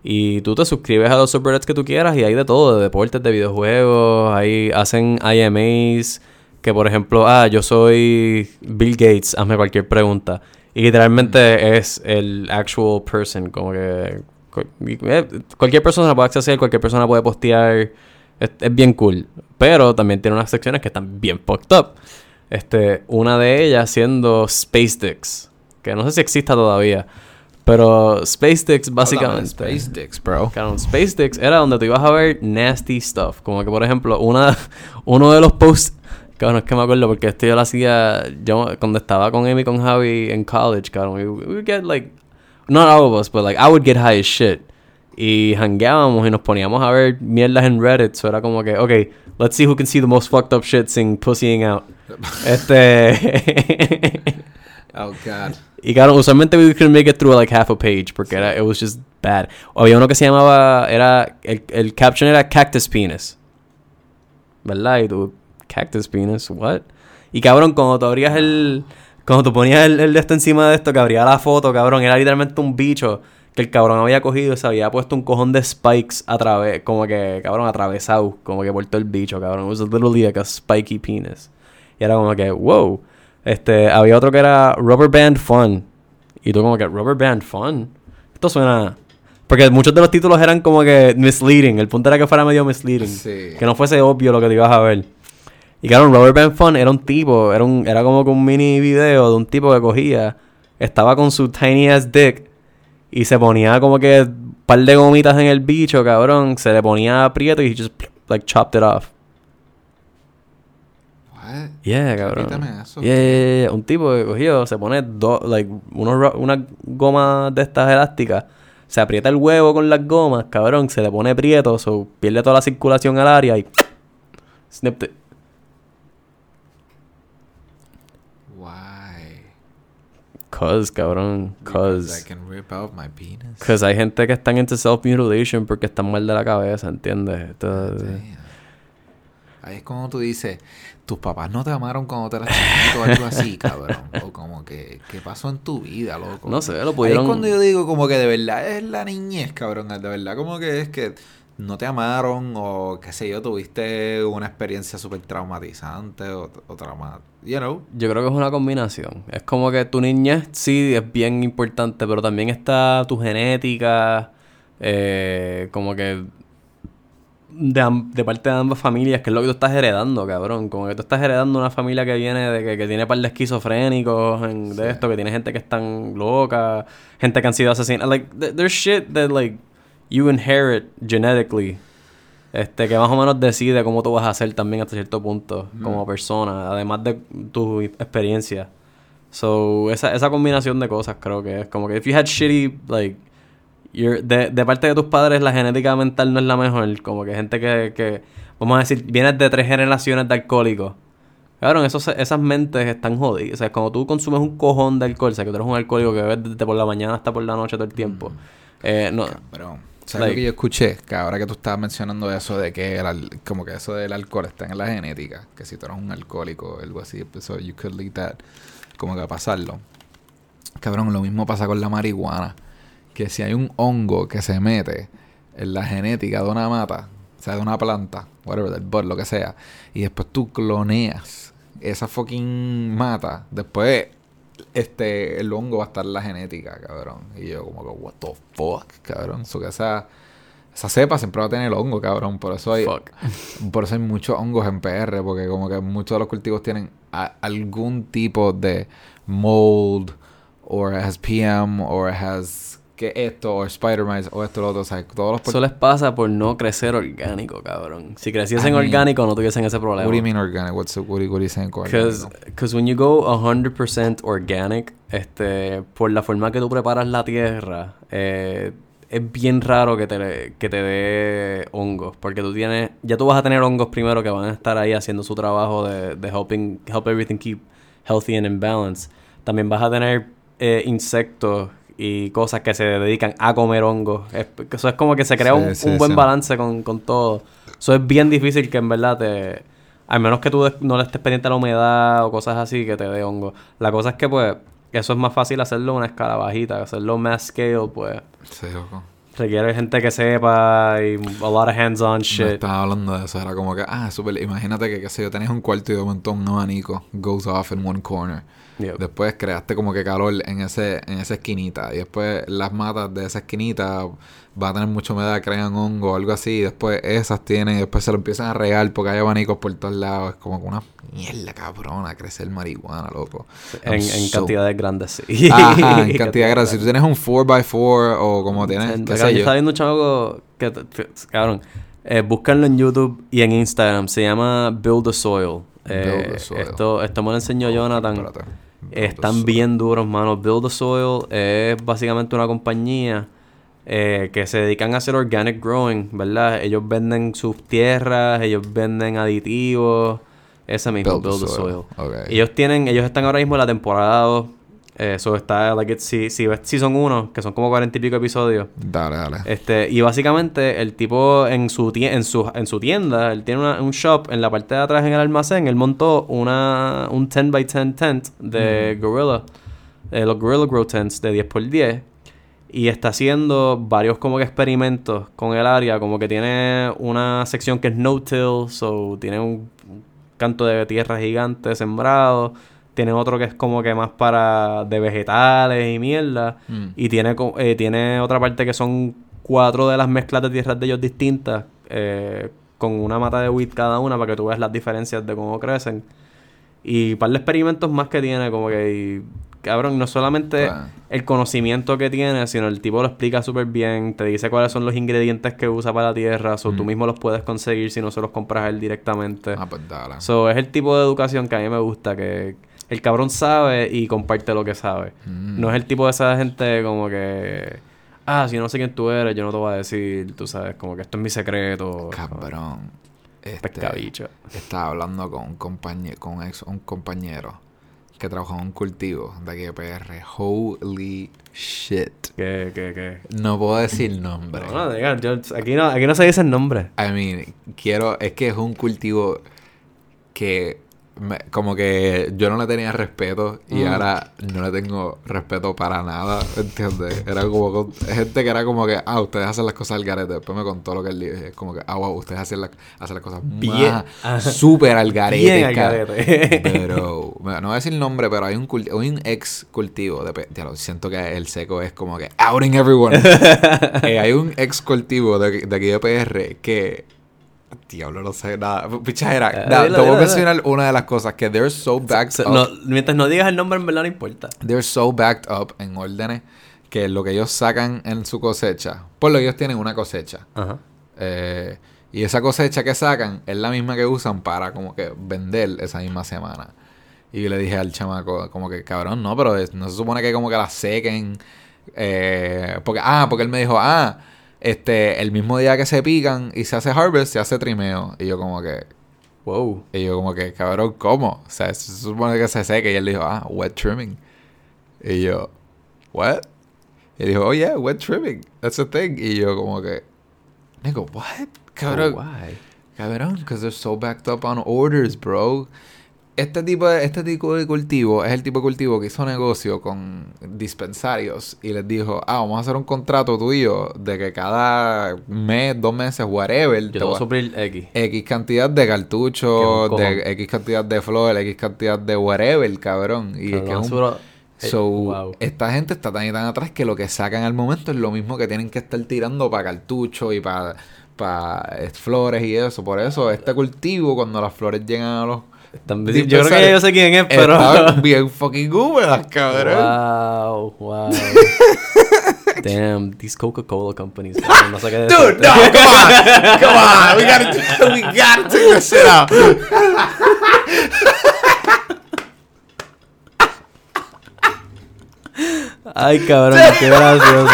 Y tú te suscribes a los subreddits que tú quieras y hay de todo, de deportes, de videojuegos, ahí hacen IMAs, que por ejemplo, ah, yo soy Bill Gates, hazme cualquier pregunta. Y literalmente es el actual person, como que eh, cualquier persona puede acceder, cualquier persona puede postear, es bien cool. Pero también tiene unas secciones que están bien fucked up. Este, una de ellas siendo Space Dicks. que no sé si exista todavía. Pero Space Dicks básicamente... Space Dicks, bro. Claro, Space Dicks era donde tú ibas a ver nasty stuff. Como que, por ejemplo, una, uno de los posts... Cabrón, es que me acuerdo porque esto yo lo hacía... Yo cuando estaba con Amy con Javi en college, cabrón. We, we would get like... Not all of us, but like I would get high as shit. Y hangueábamos y nos poníamos a ver mierdas en Reddit. So era como que, ok, let's see who can see the most fucked up shit sin pussying out. este... oh, God. Y claro, usualmente we couldn't make it through like half a page porque era, it was just bad. Había uno que se llamaba, era, el, el caption era Cactus Penis. ¿Verdad? Y tú, Cactus Penis, what? Y cabrón, cuando tú abrías el, cuando tú ponías el, el de esto encima de esto, que abría la foto, cabrón, era literalmente un bicho que el cabrón había cogido y se había puesto un cojón de spikes a través, como que, cabrón, atravesado, como que por todo el bicho, cabrón. It was literally like a spiky penis. Y era como que, wow. Este, había otro que era Rubber Band Fun. Y tú como que, Rubber Band Fun. Esto suena... Porque muchos de los títulos eran como que misleading. El punto era que fuera medio misleading. Sí. Que no fuese obvio lo que te ibas a ver. Y claro, Rubber Band Fun era un tipo, era, un, era como que un mini video de un tipo que cogía, estaba con su tiny ass dick y se ponía como que un par de gomitas en el bicho, cabrón. Se le ponía aprieto y he just like chopped it off. What? Yeah, cabrón. Eso. Yeah, yeah, yeah. Un tipo que cogió, se pone dos, like, unos una goma de estas elásticas, se aprieta el huevo con las gomas, cabrón, se le pone prieto, so, pierde toda la circulación al área y snipped it. Why? Cause, cabrón, penis. Cause hay gente que están into self-mutilation porque están mal de la cabeza, ¿entiendes? Esto- Damn. Ahí es como tú dices, tus papás no te amaron cuando te eras chiquito o algo así, cabrón. O como que, ¿qué pasó en tu vida, loco? No sé, lo Ahí pudieron... es cuando yo digo como que de verdad es la niñez, cabrón. De verdad como que es que no te amaron o qué sé yo, tuviste una experiencia súper traumatizante o, o trauma... You know? Yo creo que es una combinación. Es como que tu niñez sí es bien importante, pero también está tu genética, eh, como que de, de parte de ambas familias, que es lo que tú estás heredando, cabrón. Como que tú estás heredando una familia que viene de que, que tiene par de esquizofrénicos, en- de esto, que tiene gente que están loca, gente que han sido asesinados. Like, th- there's shit that like you inherit genetically. Este, que más o menos decide cómo tú vas a ser también hasta cierto punto como persona, además de tu experiencia. So, esa, esa combinación de cosas creo que es como que if you had shitty, like, you're- de, de parte de tus padres la genética mental no es la mejor, como que gente que, que vamos a decir, vienes de tres generaciones de alcohólicos. Cabrón, esos, esas mentes están jodidas. O sea, cuando tú consumes un cojón de alcohol, o sea, que tú eres un alcohólico que bebes desde por la mañana hasta por la noche todo el tiempo. eh, no, Cabrón. ¿Sabes Like- lo que yo escuché? Que ahora que tú estabas mencionando eso de que el, como que eso del alcohol está en la genética, que si tú eres un alcohólico o algo así, pues so you could lead that, como que a pasarlo. Cabrón, lo mismo pasa con la marihuana. Que si hay un hongo que se mete en la genética de una mata, o sea, de una planta, whatever, del bud, lo que sea, y después tú cloneas esa fucking mata, después este el hongo va a estar en la genética, cabrón. Y yo como que, what the fuck, cabrón. Eso que esa, esa cepa siempre va a tener el hongo, cabrón. Por eso hay, fuck. por eso hay muchos hongos en PR, porque como que muchos de los cultivos tienen a- algún tipo de mold, o it has PM, o it has que esto, o spider mites, o esto, lo otro. O sea, todos los Eso les pasa por no crecer orgánico, cabrón. Si creciesen I mean, orgánico no tuviesen ese problema. What do you mean organic? What's what do you, what do you because when you go 100% organic, este, por la forma que tú preparas la tierra, eh, es bien raro que te, que te dé hongos. Porque tú tienes, ya tú vas a tener hongos primero que van a estar ahí haciendo su trabajo de, de helping, help everything keep healthy and in balance. También vas a tener eh, insectos y cosas que se dedican a comer hongos. Es- eso es como que se crea Sí, un, sí, un buen sí. balance con, con todo. Eso es bien difícil que en verdad te... Al menos que tú no le estés pendiente a la humedad o cosas así que te dé hongo. La cosa es que pues eso es más fácil hacerlo a una escala bajita. Hacerlo mass scale pues Sí, loco. requiere gente que sepa y a lot of hands-on No shit. estaba hablando de eso, era como que, ah, súper, imagínate que, qué sé yo, tenés un cuarto y de momento un abanico goes off in one corner. Yep. Después creaste como que calor en ese en esa esquinita. Y después las matas de esa esquinita va a tener mucha humedad, crean hongo o algo así. Y después esas tienen, y después se lo empiezan a regar porque hay abanicos por todos lados. Es como que una mierda cabrona crecer marihuana, loco. En, en so- cantidades grandes, sí. Ajá, en cantidad grande. Si tú tienes un 4x4 o como tienes, qué Acá sé yo yo. estaba viendo un chamaco que, cabrón, eh, búscanlo en YouTube y en Instagram. Se llama Build the Soil. Eh, Build the Soil. Esto, esto me lo enseñó Jonathan. Espérate. Están bien duros, mano. Build the Soil es básicamente una compañía eh, que se dedican a hacer organic growing, ¿verdad? Ellos venden sus tierras, ellos venden aditivos. Ese mismo, Build, the Soil. Ok. Ellos tienen, ellos están ahora mismo en la temporada 2. Eso está, like, si, si ves Season 1, que son como cuarenta y pico episodios. Dale, dale. Este, y básicamente el tipo en su, tie- en su, en su tienda, él tiene una- un shop en la parte de atrás en el almacén, él montó una, un 10 by 10 tent de Gorilla, eh, los Gorilla Grow Tents de 10 por 10 y está haciendo varios como que experimentos con el área, como que tiene una sección que es no-till, so tiene un canto de tierra gigante sembrado, tiene otro que es como que más para de vegetales y mierda. Mm. Y tiene, eh, tiene otra parte que son cuatro de las mezclas de tierras de ellos distintas, eh, con una mata de wheat cada una para que tú veas las diferencias de cómo crecen. Y un par de experimentos más que tiene, como que, y, cabrón, no solamente el conocimiento que tiene, sino el tipo lo explica súper bien, te dice cuáles son los ingredientes que usa para la tierra, o tú Mm. mismo los puedes conseguir si no se los compras a él directamente. Ah, pues dale. So, es el tipo de educación que a mí me gusta, que el cabrón sabe y comparte lo que sabe. Mm. No es el tipo de esa gente como que... Ah, si no sé quién tú eres, yo no te voy a decir, tú sabes, como que esto es mi secreto. Cabrón. Este, Pescabicho. estaba hablando con un compañero, con un ex, un compañero que trabajó en un cultivo de aquí de PR. Holy shit. Que, que, que... No puedo decir nombre. No, no, diga, yo- aquí, no, aquí no se dice el nombre. I mean, quiero, es que es un cultivo que me- como que yo no le tenía respeto y Mm. ahora no le tengo respeto para nada, ¿entiendes? Era como con- gente que era como que, ah, ustedes hacen las cosas al garete. Después me contó lo que él Es como que, ah, wow, ustedes hacen, la- hacen las cosas Bien. Ajá. súper al garete. Bien al garete. Pero, no voy a decir el nombre, pero hay un, cul- hay un ex cultivo. De, pe- diablo, siento que el seco es como que outing everyone. Eh, hay un ex cultivo de, de aquí de PR que. Diablo, no sé nada. Pichajera. Eh, dilo, te voy a dilo, mencionar una de las cosas que they're so backed up. no, mientras no digas el nombre, en verdad no importa. They're so backed up en órdenes que lo que ellos sacan en su cosecha. Por lo que ellos tienen una cosecha. Ajá. Eh, y esa cosecha que sacan es la misma que usan para como que vender esa misma semana. Y yo le dije al chamaco, como que cabrón, no, pero es- no se supone que como que la sequen. eh, porque, ah, porque él me dijo, ah, este, el mismo día que se pican y se hace harvest, se hace trimeo. Y yo como que, Wow. y yo como que, cabrón, ¿cómo? O sea, se supone que se seque. Y él dijo, ah, wet trimming. Y yo, what? Y dijo, oh yeah, wet trimming. That's a thing. Y yo como que, digo, what? Cabrón, Oh, why? cabrón, because they're so backed up on orders, bro. Este tipo, de, este tipo de cultivo es el tipo de cultivo que hizo negocio con dispensarios y les dijo, ah, vamos a hacer un contrato tuyo de que cada mes, dos meses, whatever, Yo te voy a suplir X. X cantidad de cartuchos, de. X cantidad de flores, X cantidad de whatever, cabrón. Y es que es un- eh, So, wow. esta gente está tan y tan atrás que lo que sacan al momento es lo mismo que tienen que estar tirando para cartuchos y para flores y eso. Por eso, este cultivo, cuando las flores llegan a los. Están- yo creo que yo sé quién es, pero... Están bien fucking húmedas, cabrón. Wow, wow. Damn, these Coca-Cola companies. No sé qué Dude, decirte. no, come on, come on, we gotta, we gotta take this shit out. Ay, cabrón, qué gracioso.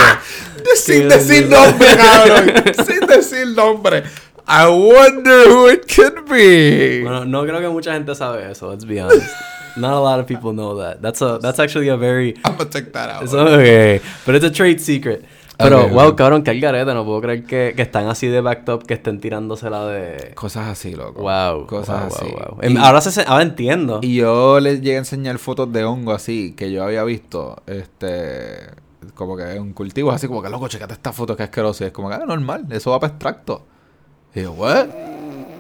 Sin Qué decir gracioso. nombre, cabrón. Sin decir nombre. I wonder who it could be. Bueno, no creo que mucha gente sabe eso, let's be honest. Not a lot of people know that. That's a that's actually a very I'm gonna take that out. It's okay, but it's a trade secret. Pero, wow, cabrón, que garete, no puedo creer que, que están así de backed up, que estén tirándosela de... Cosas así, loco. Wow, Cosas wow, así. wow. Y- Em, Ahora, se, ahora entiendo. Y yo les llegué a enseñar fotos de hongo así que yo había visto, este, como que un cultivo así como que loco, checate esta foto que es asqueroso. Y es como que, ah, normal, eso va para extracto. Y yo, what?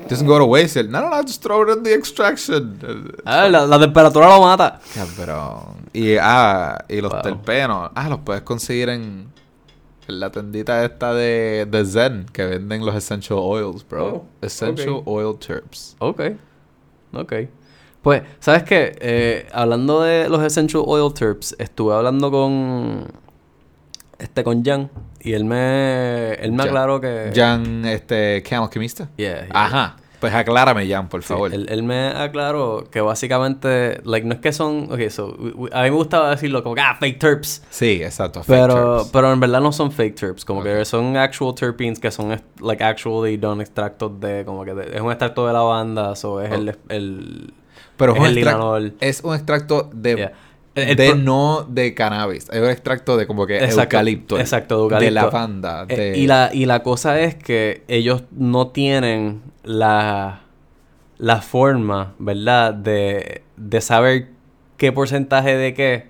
Doesn't go to waste. No, no, no, just throw it in the extraction. Ah, la, la temperatura lo mata. Cabrón. Y, ah, y los Wow. terpenos. Ah, los puedes conseguir en, en la tendita esta de, de Zen que venden los essential oils, bro. Oh, essential ok. oil terps. Ok. Ok. Pues, ¿sabes qué? Eh, hablando de los Essential Oil Terps, estuve hablando con. Este, con Jan. Y él me. Él me Jan. aclaró que. Jan, este, ¿qué alquimista? Yeah, yeah. Ajá. Pues aclárame, Jan, por Sí, favor. él, él me aclaró que básicamente, like, no es que son, ok, so, we- we- a mí me gustaba decirlo como que, ah, fake terps, Sí, exacto. fake pero, terps. pero en verdad no son fake terps, como que son actual terpenes que son, like, actually done extractos de, como que, de- es un extracto de lavanda, o es el, el, Pero es es un, el extrac- linalol. es un extracto de, Yeah. El- de no de cannabis. Es un extracto de como que Exacto, eucalipto. exacto, de De eucalipto. lavanda. Eh, de- y, la, y la cosa es que ellos no tienen la, la forma, ¿verdad? De, de saber qué porcentaje de qué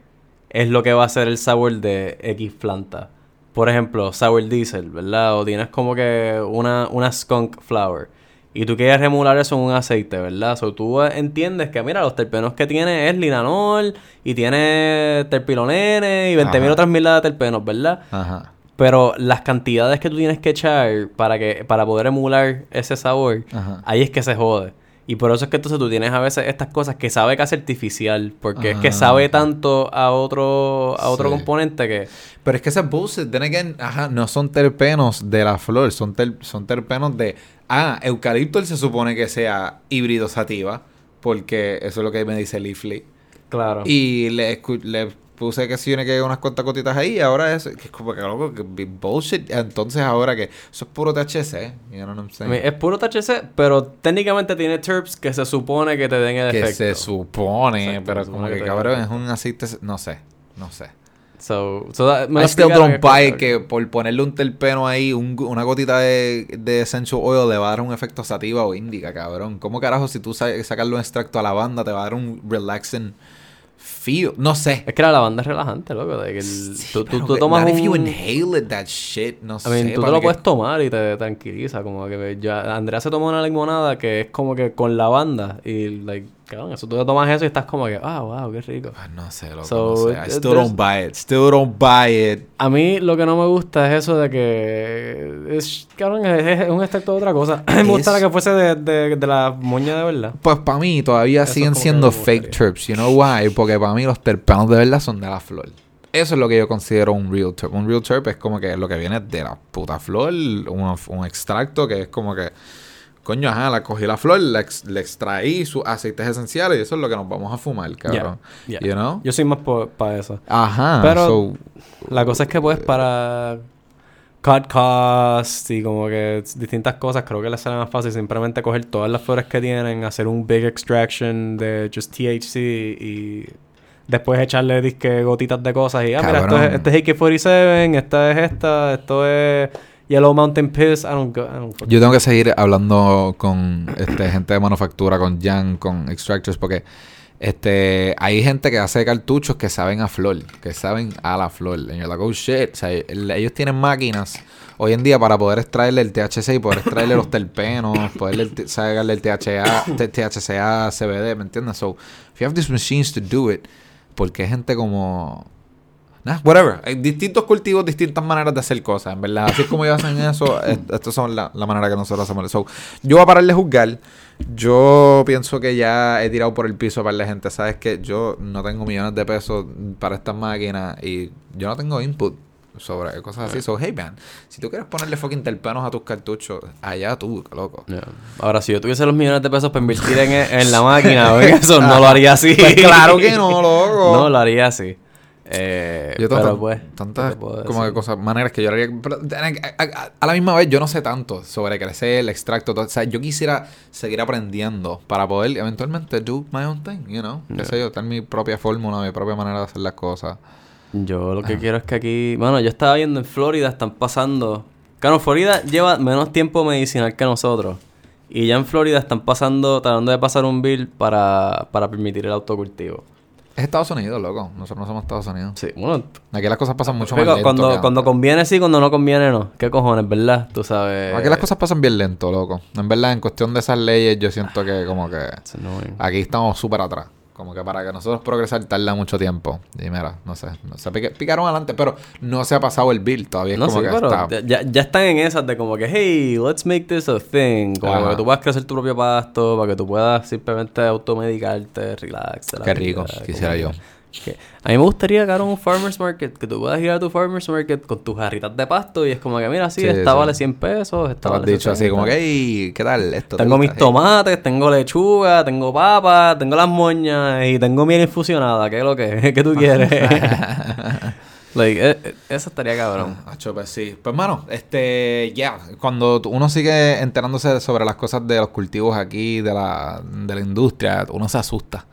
es lo que va a ser el sabor de X planta. Por ejemplo, sour diesel, ¿verdad? O tienes como que una, una skunk flower. Y tú quieres remolar eso en un aceite, ¿verdad? O tú entiendes que, mira, los terpenos que tiene es linanol y tiene terpilonene y 20.000 Ajá. otras mil de terpenos, ¿verdad? Ajá. Pero las cantidades que tú tienes que echar para que para poder emular ese sabor, Ajá. ahí es que se jode. Y por eso es que entonces tú tienes a veces estas cosas que sabe casi artificial, porque es que Ah. sabe tanto a otro a otro Sí. componente que Pero es que ese bullshit, then again, ajá, no son terpenos de la flor, son, ter- son terpenos de... Ah, eucalipto se supone que sea híbrido sativa, porque eso es lo que me dice Leafly. claro. Y le, le puse que si tiene que unas cuantas gotitas ahí, y ahora es, que es como que loco, que bullshit. Entonces ahora que eso es puro THC, you know what I'm saying? es puro THC, pero técnicamente tiene terps que se supone que te den el que efecto. se supone, Exacto, pero se como que cabrón, es un aceite, no sé, no sé. So, so that- me I still don't que- buy que por ponerle un terpeno ahí, un- una gotita de, de essential oil le va a dar un efecto sativa o índica, cabrón. ¿Cómo carajo si tú sa- sacarle un extracto a lavanda te va a dar un relaxing feel? No sé. Es que la lavanda es relajante, loco. de que el- tú, tú- tú que- tomas un... if you inhale it, that shit, no I sé. mean, tú te lo que- puedes tomar y te tranquiliza. Como que ya Andrea se tomó una limonada que es como que con lavanda. Y, like, cabrón, eso tú te tomas eso y estás como que, ah, wow, qué rico. Ah, No sé, loco, So, no sé. I still don't buy it. Still don't buy it. A mí lo que no me gusta es eso de que. Es, cabrón, es, es un extracto de otra cosa. me gustaría que fuese de, de, de la moña de verdad. Pues para mí todavía Eso siguen siendo fake terps. You know why? Porque para mí los terpenos de verdad son de la flor. Eso es lo que yo considero un real terp. Un real terp es como que lo que viene de la puta flor, un, un extracto que es como que, coño, ajá, la cogí la flor, le, ex- le extraí sus aceites esenciales y eso es lo que nos vamos a fumar, cabrón. Yeah. You know? Yo soy más para eso. Ajá. Pero- so, La cosa es que, pues, para cut costs y como que distintas cosas, creo que les sale más fácil simplemente coger todas las flores que tienen, hacer un big extraction de just THC y después echarle disque gotitas de cosas y, ah, mira, esto es, Cabrón. este es AK-47, esta es esta, esto es Yellow Mountain Piss, I don't, go, I don't Yo tengo que seguir hablando con este, gente de manufactura, con Jan, con extractors, porque este hay gente que hace cartuchos que saben a flor, que saben a la flor. Y yo like, oh shit. O sea, el- ellos tienen máquinas hoy en día para poder extraerle el THC y poder extraerle los terpenos, poderle t- sacarle el THA, THCA, CBD, ¿me entiendes? So, if you have these machines to do it, porque gente como Nah, whatever. Hay distintos cultivos, distintas maneras de hacer cosas, en verdad. Así es como ellos hacen eso, est- estas son la, la manera que nosotros hacemos. Yo voy a parar de juzgar. Yo pienso que ya he tirado por el piso para la gente. Sabes que yo no tengo millones de pesos para estas máquinas y yo no tengo input sobre cosas así. So, hey man, si tú quieres ponerle fucking terpenos a tus cartuchos, allá tú, loco. Yeah. Ahora, si yo tuviese los millones de pesos para invertir en, en la máquina eso, no lo haría así. Pues claro que no, loco. No, lo haría así. Eh, Yo pero pues, tantas ¿qué te puedo como que cosas, maneras que yo haría. pero, a, a- a la misma vez, yo no sé tanto sobre crecer, el extracto, todo. O sea, yo quisiera seguir aprendiendo para poder eventualmente do my own thing, you know. Qué sé yo, tener mi propia fórmula, mi propia manera de hacer las cosas. Yo lo que quiero es que aquí... Bueno, yo estaba viendo en Florida, están pasando... Claro, Florida lleva menos tiempo medicinal que nosotros. Y ya en Florida están pasando, tratando de pasar un bill para, para permitir el autocultivo. Es Estados Unidos, loco. Nosotros no somos Estados Unidos. Sí, bueno. Aquí las cosas pasan mucho Pero más lento. cuando, cuando conviene sí, cuando no conviene no. ¿Qué cojones, verdad? Tú sabes. Aquí las cosas pasan bien lento, loco. En verdad, en cuestión de esas leyes, yo siento que como que aquí estamos súper atrás. Como que para que nosotros progresar tarda mucho tiempo. Y mira, no sé. No se pique- picaron adelante, pero no se ha pasado el bill. Todavía es No como sé, que pero está... ya, ya están en esas de como que, hey, let's make this a thing. Como Ajá. que tú puedas crecer tu propio pasto, para que tú puedas simplemente automedicarte, relax. Qué rico, quisiera yo. que- a mí me gustaría, cabrón, un farmer's market. Que tú puedas ir a tu farmer's market con tus jarritas de pasto y es como que, mira, sí, Sí, esta sí. vale 100 pesos, esta vale dicho así 60. como que, hey, ¿qué tal esto? ¿Te Tengo mis tomates, tengo lechuga, tengo papa, tengo las moñas y tengo miel infusionada. ¿Qué es lo que? ¿Qué tú quieres? like, eh, eh, eso estaría cabrón. Acho, pues sí. Pues, mano, este, ya, cuando uno sigue enterándose sobre las cosas de los cultivos aquí, de la, de la industria, uno se asusta.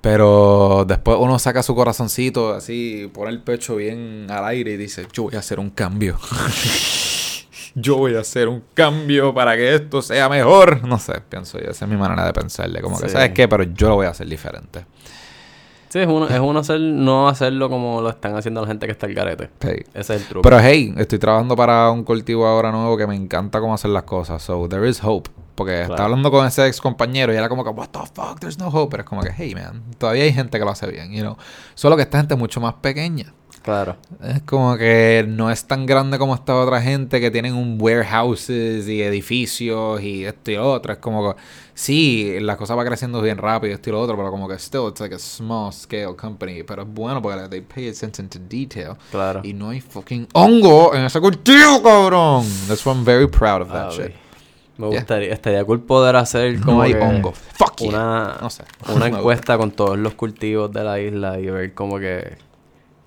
Pero después uno saca su corazoncito así, pone el pecho bien al aire y dice, yo voy a hacer un cambio. yo voy a hacer un cambio para que esto sea mejor. No sé, pienso yo, esa es mi manera de pensarle. Como que, Sí. ¿sabes qué? Pero yo lo voy a hacer diferente. Sí, es uno, es uno hacer, no hacerlo como lo están haciendo la gente que está al garete. Hey. Ese es el truco. Pero hey, estoy trabajando para un cultivo ahora nuevo que me encanta cómo hacer las cosas. So there is hope. Porque Claro. estaba hablando con ese ex compañero y era como que, what the fuck, there's no hope. Pero es como que, hey man, todavía hay gente que lo hace bien, you know. Solo que esta gente es mucho más pequeña. claro. Es como que no es tan grande como esta otra gente que tienen un warehouses y edificios y esto y lo otro. Es como que, sí, la cosa va creciendo bien rápido, esto y lo otro, pero como que still it's like a small scale company. Pero es bueno porque they pay attention to detail. Claro. Y no hay fucking hongo en ese cultivo, cabrón. That's why I'm very proud of that Ah, shit. Me Yeah. gustaría, estaría cool poder hacer como No hay hongo. Fuck yeah. una, No sé. una encuesta con todos los cultivos de la isla y ver como que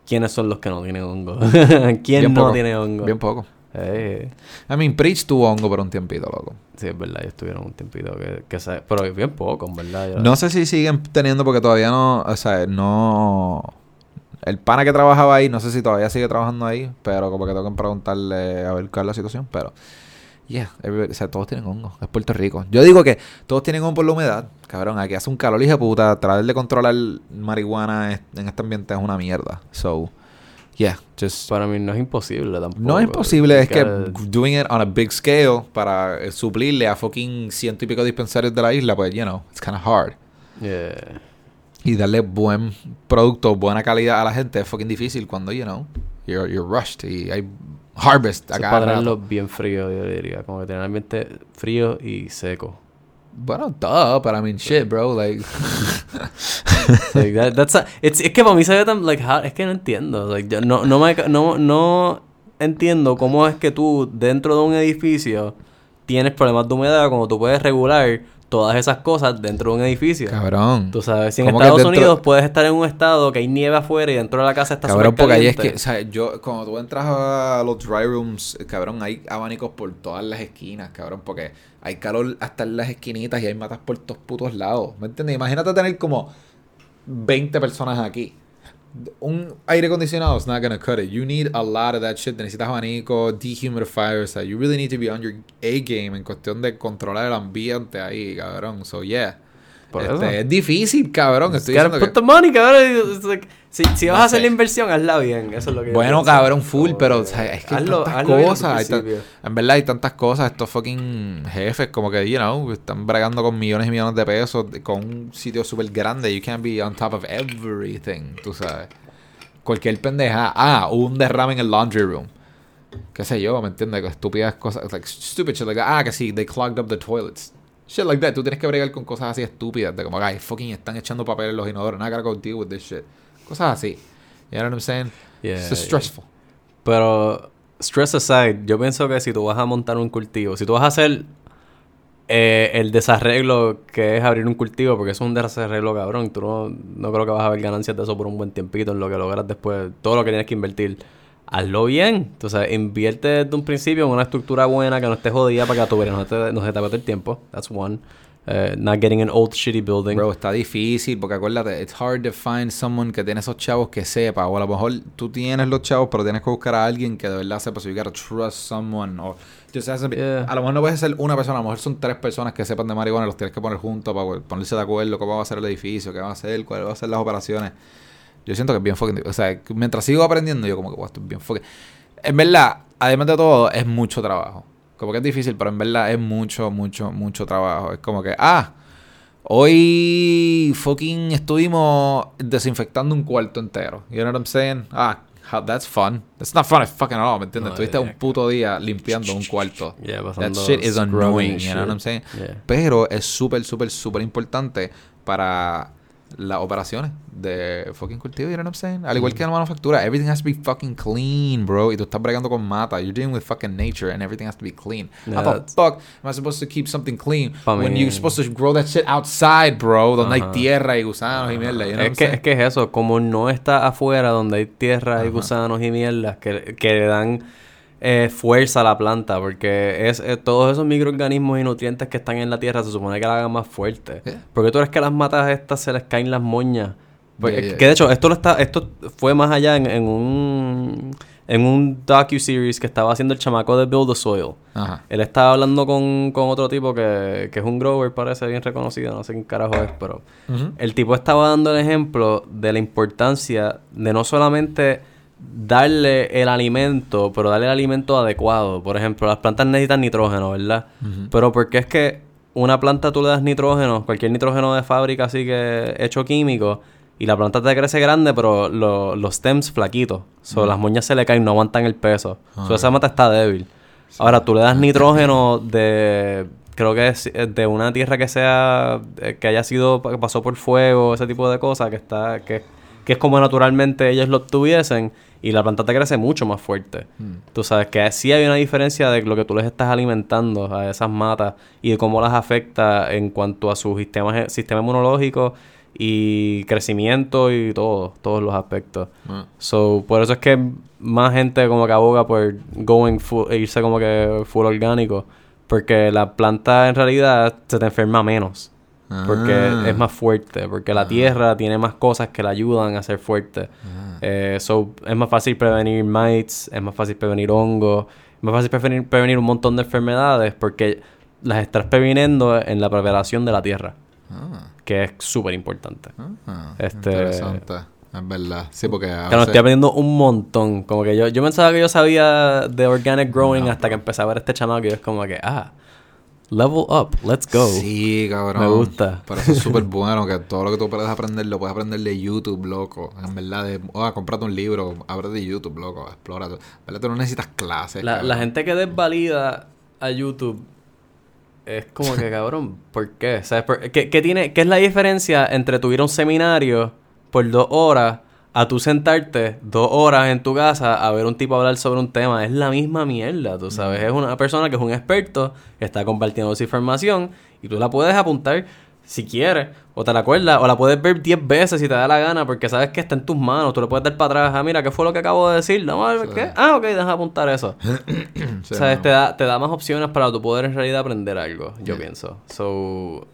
quiénes son los que no tienen hongo. ¿Quién Bien no poco. tiene hongo? Bien poco. Eh, I mean, Preach tuvo hongo por un tiempito, loco. sí, es verdad, ellos estuvieron un tiempito que, que se, pero bien poco, en verdad. Yo- No sé si siguen teniendo porque todavía no, o sea, no... El pana que trabajaba ahí, no sé si todavía sigue trabajando ahí, pero como que tengo que preguntarle a ver cuál es la situación, pero... Yeah, o sea, todos tienen hongo. Es Puerto Rico. Yo digo que todos tienen hongo por la humedad. Cabrón, aquí hace un calor, hija de puta. Tratar de controlar marihuana en este ambiente es una mierda. So, yeah, just... Para mí no es imposible tampoco. No es imposible, es que doing it on a big scale para eh, suplirle a fucking ciento y pico dispensarios de la isla, pues, you know, it's kind of hard. Yeah. Y darle buen producto, buena calidad a la gente es fucking difícil cuando, you know, you're, you're rushed y hay harvest acá. para tenerlo bien frío, yo diría. Como que tener ambiente frío y seco. Bueno, duh, but I mean, shit, bro, like... Like, that- that's a- it's- es que para mí se ve tan, like, hard- es que no entiendo. Like, yo no, no, me, no, no entiendo cómo es que tú, dentro de un edificio, tienes problemas de humedad cuando tú puedes regular todas esas cosas dentro de un edificio. Cabrón. Tú sabes, si en ¿Cómo que Estados dentro- Unidos puedes estar en un estado que hay nieve afuera y dentro de la casa está Cabrón, porque ahí es que, o sea, yo, cuando tú entras a los dry rooms, eh, cabrón, hay abanicos por todas las esquinas, cabrón, porque hay calor hasta en las esquinitas y hay matas por todos putos lados, ¿me entiendes? Imagínate tener como 20 personas aquí. Un aire acondicionado is not gonna cut it. You need a lot of that shit. Necesitas abanico, dehumidifiers. Sea, you really need to be on your A game en cuestión de controlar el ambiente ahí, cabrón. So, yeah. Este, es difícil, cabrón. Estoy diciendo put que... the money, cabrón. It's like, si, si vas No a hacer sé. la inversión, hazla bien. Eso es lo que Bueno, cabrón, full, Como pero que o sea, es que hay tantas cosas. hay en verdad hay tantas cosas. Estos fucking jefes, como que, you know, están bregando con millones y millones de pesos con un sitio súper grande. You can't be on top of everything, tú sabes. Cualquier pendeja. Ah, hubo un derrame en el laundry room. Qué sé yo, ¿me entiendes? Estúpidas cosas. Like, stupid shit like. Ah, que sí, they clogged up the toilets. Shit like that. Tú tienes que bregar con cosas así estúpidas. De como, ay, fucking están echando papel en los inodoros. I gotta go deal with this shit. Cosas así. You know what I'm saying? Yeah, It's yeah. stressful. Pero, stress aside, yo pienso que si tú vas a montar un cultivo, si tú vas a hacer eh, el desarreglo que es abrir un cultivo, porque eso es un desarreglo cabrón, tú no, no creo que vas a ver ganancias de eso por un buen tiempito en lo que logras después, todo lo que tienes que invertir. Hazlo bien, entonces invierte desde un principio en una estructura buena que no esté jodida para que a tu verano no, te, no se te agote el tiempo. That's one. Eh, not getting an old shitty building. Bro, está difícil porque acuérdate, it's hard to find someone que tiene esos chavos que sepa. O a lo mejor tú tienes los chavos, pero tienes que buscar a alguien que de verdad sepa. So you gotta trust someone. O just has to be- Yeah. A lo mejor no puede ser una persona, a lo mejor son tres personas que sepan de marihuana. Los tienes que poner juntos para ponerse de acuerdo cómo va a ser el edificio, qué va a hacer, cuáles van a ser las operaciones. Yo siento que es bien fucking. O sea, mientras sigo aprendiendo, yo como que, wow, esto es bien fucking. En verdad, además de todo, es mucho trabajo. Como que es difícil, pero en verdad es mucho, mucho, mucho trabajo. Es como que, ah, hoy fucking estuvimos desinfectando un cuarto entero. You know what I'm saying? Ah, that's fun. That's not fun fucking at all, ¿me entiendes? No, Estuviste yeah. un puto día limpiando un cuarto. Yeah, That shit is annoying, you know what I'm saying? Yeah. Pero es súper, súper, súper importante para las operaciones de fucking cultivo, you know what I'm saying? Al igual que en la manufactura, everything has to be fucking clean, bro. Y tú estás bregando con mata. You're dealing with fucking nature and everything has to be clean. Yeah, How the fuck am I supposed to keep something clean when you're supposed to grow that shit outside, bro? Donde Ajá. hay tierra y gusanos y mierda, you know what I'm que, saying? es que es eso, como no está afuera donde hay tierra y gusanos y mierdas que, que le dan eh, fuerza a la planta, porque es eh, todos esos microorganismos y nutrientes que están en la tierra se supone que la hagan más fuerte. Porque tú eres que las matas estas se les caen las moñas. Pues, Yeah, yeah, que de hecho, esto lo está, esto fue más allá en, en un en un docu-series que estaba haciendo el chamaco de Build the Soil. Ajá. Él estaba hablando con, con otro tipo que, que es un grower, parece bien reconocido, no sé quién carajo es, pero el tipo estaba dando el ejemplo de la importancia de no solamente darle el alimento, pero darle el alimento adecuado. Por ejemplo, las plantas necesitan nitrógeno, ¿verdad? Pero porque es que una planta tú le das nitrógeno, cualquier nitrógeno de fábrica así que hecho químico, y la planta te crece grande, pero lo- los stems flaquitos. So, las moñas se le caen, no aguantan el peso. So, Ah. esa mata está débil. Ahora, tú le das nitrógeno de... Creo que es eh, de una tierra que sea... eh, Que haya sido... Que pasó por fuego, ese tipo de cosas, que está... Que, que es como naturalmente ellos lo obtuviesen. Y la planta te crece mucho más fuerte. Mm. Tú sabes que sí hay una diferencia de lo que tú les estás alimentando a esas matas y de cómo las afecta en cuanto a su sistema, sistema inmunológico y crecimiento y todo, todos los aspectos. Ah. So, por eso es que más gente como que aboga por going full, e irse como que full orgánico. Porque la planta en realidad se te enferma menos. Porque Ah. es más fuerte. Porque la tierra tiene más cosas que la ayudan a ser fuerte. Ah. Eh, so, es más fácil prevenir mites, es más fácil prevenir hongos, es más fácil prevenir, prevenir un montón de enfermedades porque las estás previniendo en la preparación de la tierra, Ah. que es súper importante. Ah. Este- Interesante. Es verdad. Sí, porque Claro, veces- estoy aprendiendo un montón. Como que yo, yo pensaba que yo sabía de organic growing hasta que empecé a ver este chamaco y es como que, ah, level up, let's go. Sí, cabrón. Me gusta. Pero eso es súper bueno, que todo lo que tú puedes aprender lo puedes aprender de YouTube, loco. En verdad, de, oh, comprate un libro, abre de YouTube, loco, explora. En verdad, tú no necesitas clases. La, gente que desvalida a YouTube es como que, cabrón, ¿por qué? ¿Sabes? por- ¿Qué, qué tiene, ¿Qué es la diferencia entre tu ir a un seminario por dos horas a tú sentarte dos horas en tu casa a ver un tipo hablar sobre un tema? Es la misma mierda, tú sabes. Es una persona que es un experto que está compartiendo esa información y tú la puedes apuntar si quieres, o te la acuerdas, o la puedes ver 10 veces si te da la gana, porque sabes que está en tus manos. Tú le puedes dar para atrás. Ah, mira, ¿qué fue lo que acabo de decir? Ver Sí. qué. Ah, ok, deja apuntar eso. Sí, ¿Sabes? no. Te da, te da más opciones para tu poder en realidad aprender algo, yo pienso. So,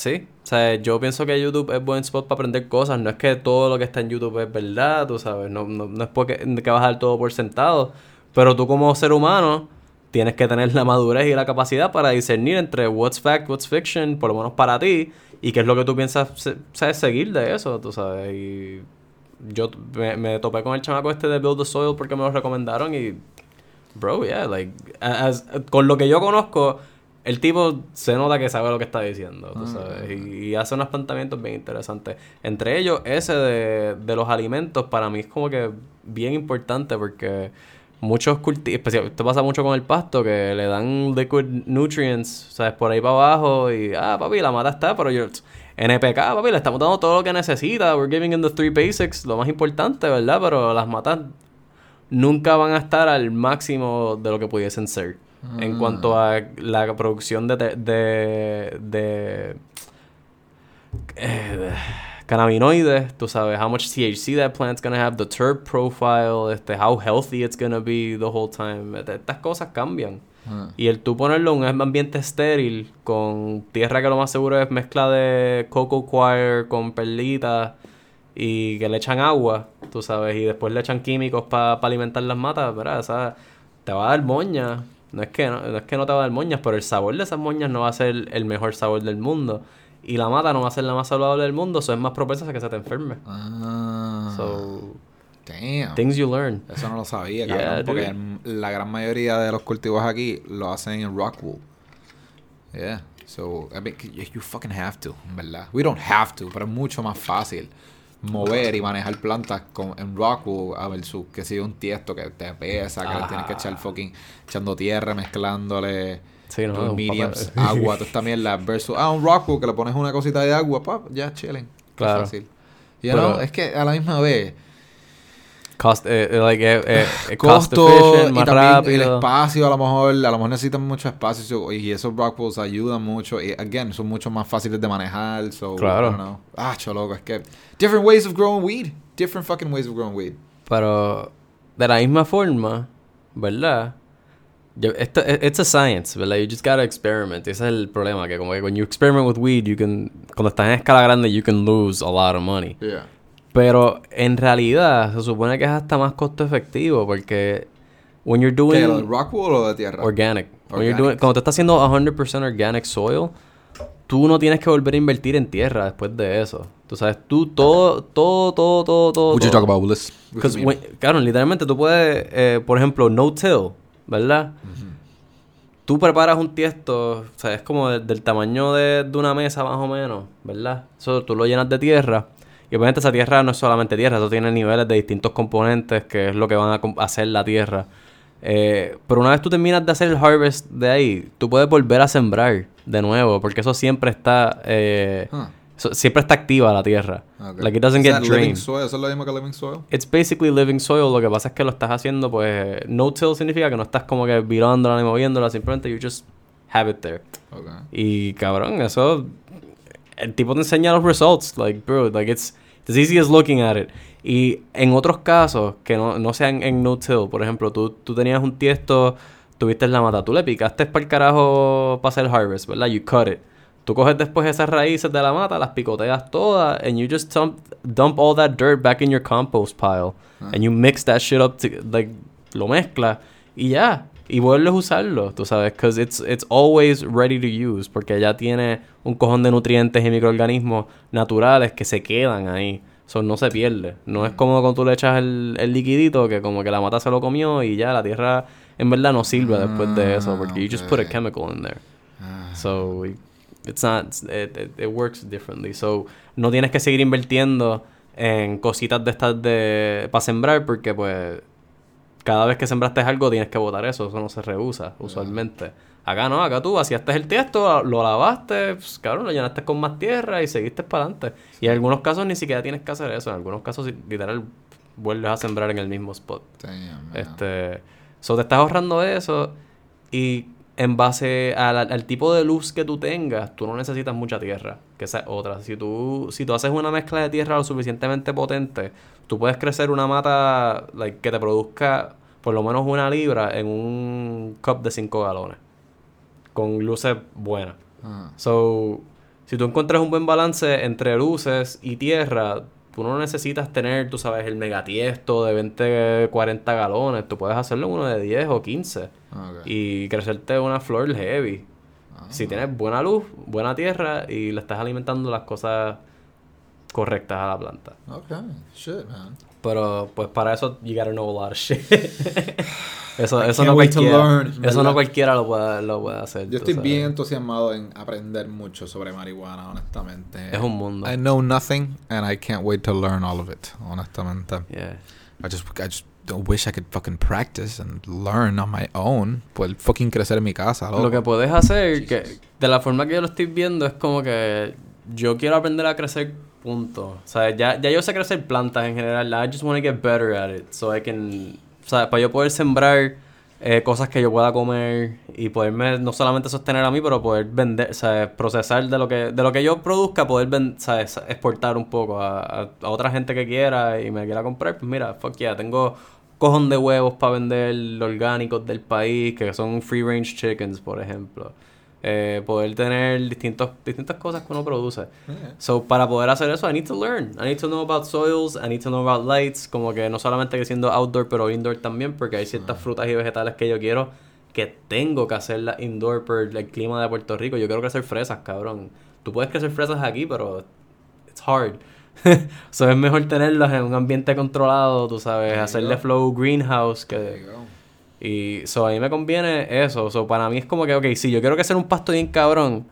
sí. O sea, yo pienso que YouTube es buen spot para aprender cosas. No es que todo lo que está en YouTube es verdad, tú sabes. No, no, no es porque que vas a dar todo por sentado. Pero tú como ser humano tienes que tener la madurez y la capacidad para discernir entre what's fact, what's fiction, por lo menos para ti, y qué es lo que tú piensas sabes, seguir de eso, tú sabes. Y yo me, me topé con el chamaco este de Build the Soil porque me lo recomendaron y Bro, yeah, like, as- con lo que yo conozco, el tipo se nota que sabe lo que está diciendo, tú Ah. sabes, y, y hace unos planteamientos bien interesantes. Entre ellos, ese de, de los alimentos, para mí es como que bien importante porque muchos cultivos, especialmente, esto pasa mucho con el pasto, que le dan liquid nutrients, ¿sabes? Por ahí para abajo y, ah, papi, la mata está, pero yo... NPK, papi, le estamos dando todo lo que necesita. We're giving him the three basics, lo más importante, ¿verdad? Pero las matas nunca van a estar al máximo de lo que pudiesen ser. En Ah. cuanto a la producción de... de, de, de- eh, cannabinoides, tú sabes how much THC that plant's gonna have, the terp profile, este, how healthy it's gonna be the whole time. Estas cosas cambian. Ah. Y el tú ponerlo en un ambiente estéril, con tierra que lo más seguro es mezcla de coco coir con perlitas y que le echan agua, tú sabes, y después le echan químicos para alimentar las matas, ¿verdad? Esa te va a dar moñas. No es, que no, no es que no te va a dar moñas, pero el sabor de esas moñas no va a ser el mejor sabor del mundo. Y la mata no va a ser la más saludable del mundo, eso es más propensa a que se te enferme. Ah. So, Damn. things you learn. Eso no lo sabía, Yeah, cabrón. porque la gran mayoría de los cultivos aquí lo hacen en Rockwool. Yeah. So, I mean, you you fucking have to, en verdad. We don't have to, pero es mucho más fácil mover y manejar plantas con, en Rockwool a versus que si un tiesto que te pesa, que le tienes que echar fucking echando tierra, mezclándole Sí, no, los mediums, agua, toda esta mierda versus ah, un Rockwool que le pones una cosita de agua, pap, ya chilling. Qué Claro. fácil. You know, es que a la misma vez Cost, eh, eh, like, eh, eh, eh, cost costo efficient, y más también el rápido. espacio a lo mejor a lo mejor necesitan mucho espacio y esos rockwools ayudan mucho y again son mucho más fáciles de manejar so Claro. I don't know. ah choloco es que different ways of growing weed different fucking ways of growing weed Pero de la misma forma, ¿verdad? Yo, esto, e- it's a science, ¿verdad? You just gotta experiment. Ese es el problema, que como que when you experiment with weed, you can, cuando estás en escala grande, you can lose a lot of money. yeah Pero en realidad se supone que es hasta más costo efectivo porque when you're ¿Qué, doing lo de rockwool o de tierra organic, when you're Organic. doing- cuando te estás haciendo 100% organic soil, tú no tienes que volver a invertir en tierra después de eso. Tú sabes, tú todo, todo, todo, todo, todo. Would you talk about when- claro, literalmente tú puedes, eh, por ejemplo, no-till, ¿verdad? Tú preparas un tiesto, o sea, es como de- del tamaño de, de una mesa más o menos, ¿verdad? Eso tú lo llenas de tierra. Y obviamente esa tierra no es solamente tierra, eso tiene niveles de distintos componentes que es lo que van a hacer la tierra. Eh, pero una vez tú terminas de hacer el harvest de ahí, tú puedes volver a sembrar de nuevo, porque eso siempre está, eh, Huh. eso- siempre está activa la tierra. Okay. Like it doesn't get es lo mismo que living soil? It's basically living soil. Lo que pasa es que lo estás haciendo, pues, no-till significa que no estás como que virándola ni moviéndola, simplemente you just have it there. Okay. Y cabrón, eso. El tipo te enseña los results. Like, bro, like it's, it's as easy as looking at it. Y en otros casos que no, no sean en no-till, por ejemplo, tú, tú tenías un tiesto, tuviste la mata, tú le picaste para el carajo para hacer harvest, ¿verdad? You cut it. Tú coges después esas raíces de la mata, las picoteas todas, and you just dump, dump all that dirt back in your compost pile. Ah. And you mix that shit up, to, like, lo mezclas y ya. Y vuelves a usarlo, tú sabes, because it's, it's always ready to use, porque ya tiene un cojón de nutrientes y microorganismos naturales que se quedan ahí. Eso no se pierde. No es como cuando tú le echas el, el liquidito que como que la mata se lo comió y ya la tierra en verdad no sirve después de eso, porque you just put a Ah, chemical in there. Ah. So it's not it, it, it works differently. So no tienes que seguir invirtiendo en cositas de estas de para sembrar porque pues cada vez que sembraste algo tienes que botar eso, eso no se reusa usualmente. Acá no, acá tú vaciaste el tiesto, lo lavaste, pues, cabrón, lo llenaste con más tierra y seguiste para adelante. Y en algunos casos ni siquiera tienes que hacer eso, en algunos casos literal vuelves a sembrar en el mismo spot. Damn. Este, so te estás ahorrando eso y en base al, al tipo de luz que tú tengas, tú no necesitas mucha tierra, que esa es otra. Si tú, si tú haces una mezcla de tierra lo suficientemente potente, tú puedes crecer una mata like, que te produzca por lo menos una libra en un cup de 5 galones, con luces buenas. Ah. So, si tú encuentras un buen balance entre luces y tierra, tú no necesitas tener, tú sabes, el megatiesto de 20, 40 galones. Tú puedes hacerlo en uno de 10 o 15 Ok. y crecerte una flor heavy. Ah. Si tienes buena luz, buena tierra y le estás alimentando las cosas correctas a la planta. Okay. Shit, man. Pero pues para eso you gotta know a lot of shit. eso eso no cualquiera. learn, eso no cualquiera lo puede, lo puede hacer. Yo estoy sabes. bien entusiasmado en aprender mucho sobre marihuana, honestamente. Es un mundo. I know nothing and I can't wait to learn all of it, honestamente. Yeah. I just, I just don't wish I could fucking practice and learn on my own. Poder fucking crecer en mi casa, loco. Lo que puedes hacer, que de la forma que yo lo estoy viendo, es como que yo quiero aprender a crecer, punto. O sea, ya, ya yo sé crecer plantas en general. I just want to get better at it. So I can, o sea, para yo poder sembrar eh, cosas que yo pueda comer y poderme no solamente sostener a mí, pero poder vender, ¿sabes? procesar de lo que de lo que yo produzca, poder ¿sabes? exportar un poco a, a, otra gente que quiera y me quiera comprar, pues mira, fuck yeah, tengo cojón de huevos para vender orgánicos del país, que son free range chickens, por ejemplo. Eh, poder tener distintos, distintas cosas que uno produce. So, para poder hacer eso, I need to learn. I need to know about soils, I need to know about lights, como que no solamente que siendo outdoor, pero indoor también, porque hay ciertas frutas y vegetales que yo quiero que tengo que hacerlas indoor por el clima de Puerto Rico. Yo quiero crecer fresas, cabrón. Tú puedes crecer fresas aquí, pero it's hard. so, es mejor tenerlas en un ambiente controlado, tú sabes, hacerle flow greenhouse que y so, a mí me conviene eso. So, para mí es como que, ok, sí, yo quiero crecer un pasto bien cabrón.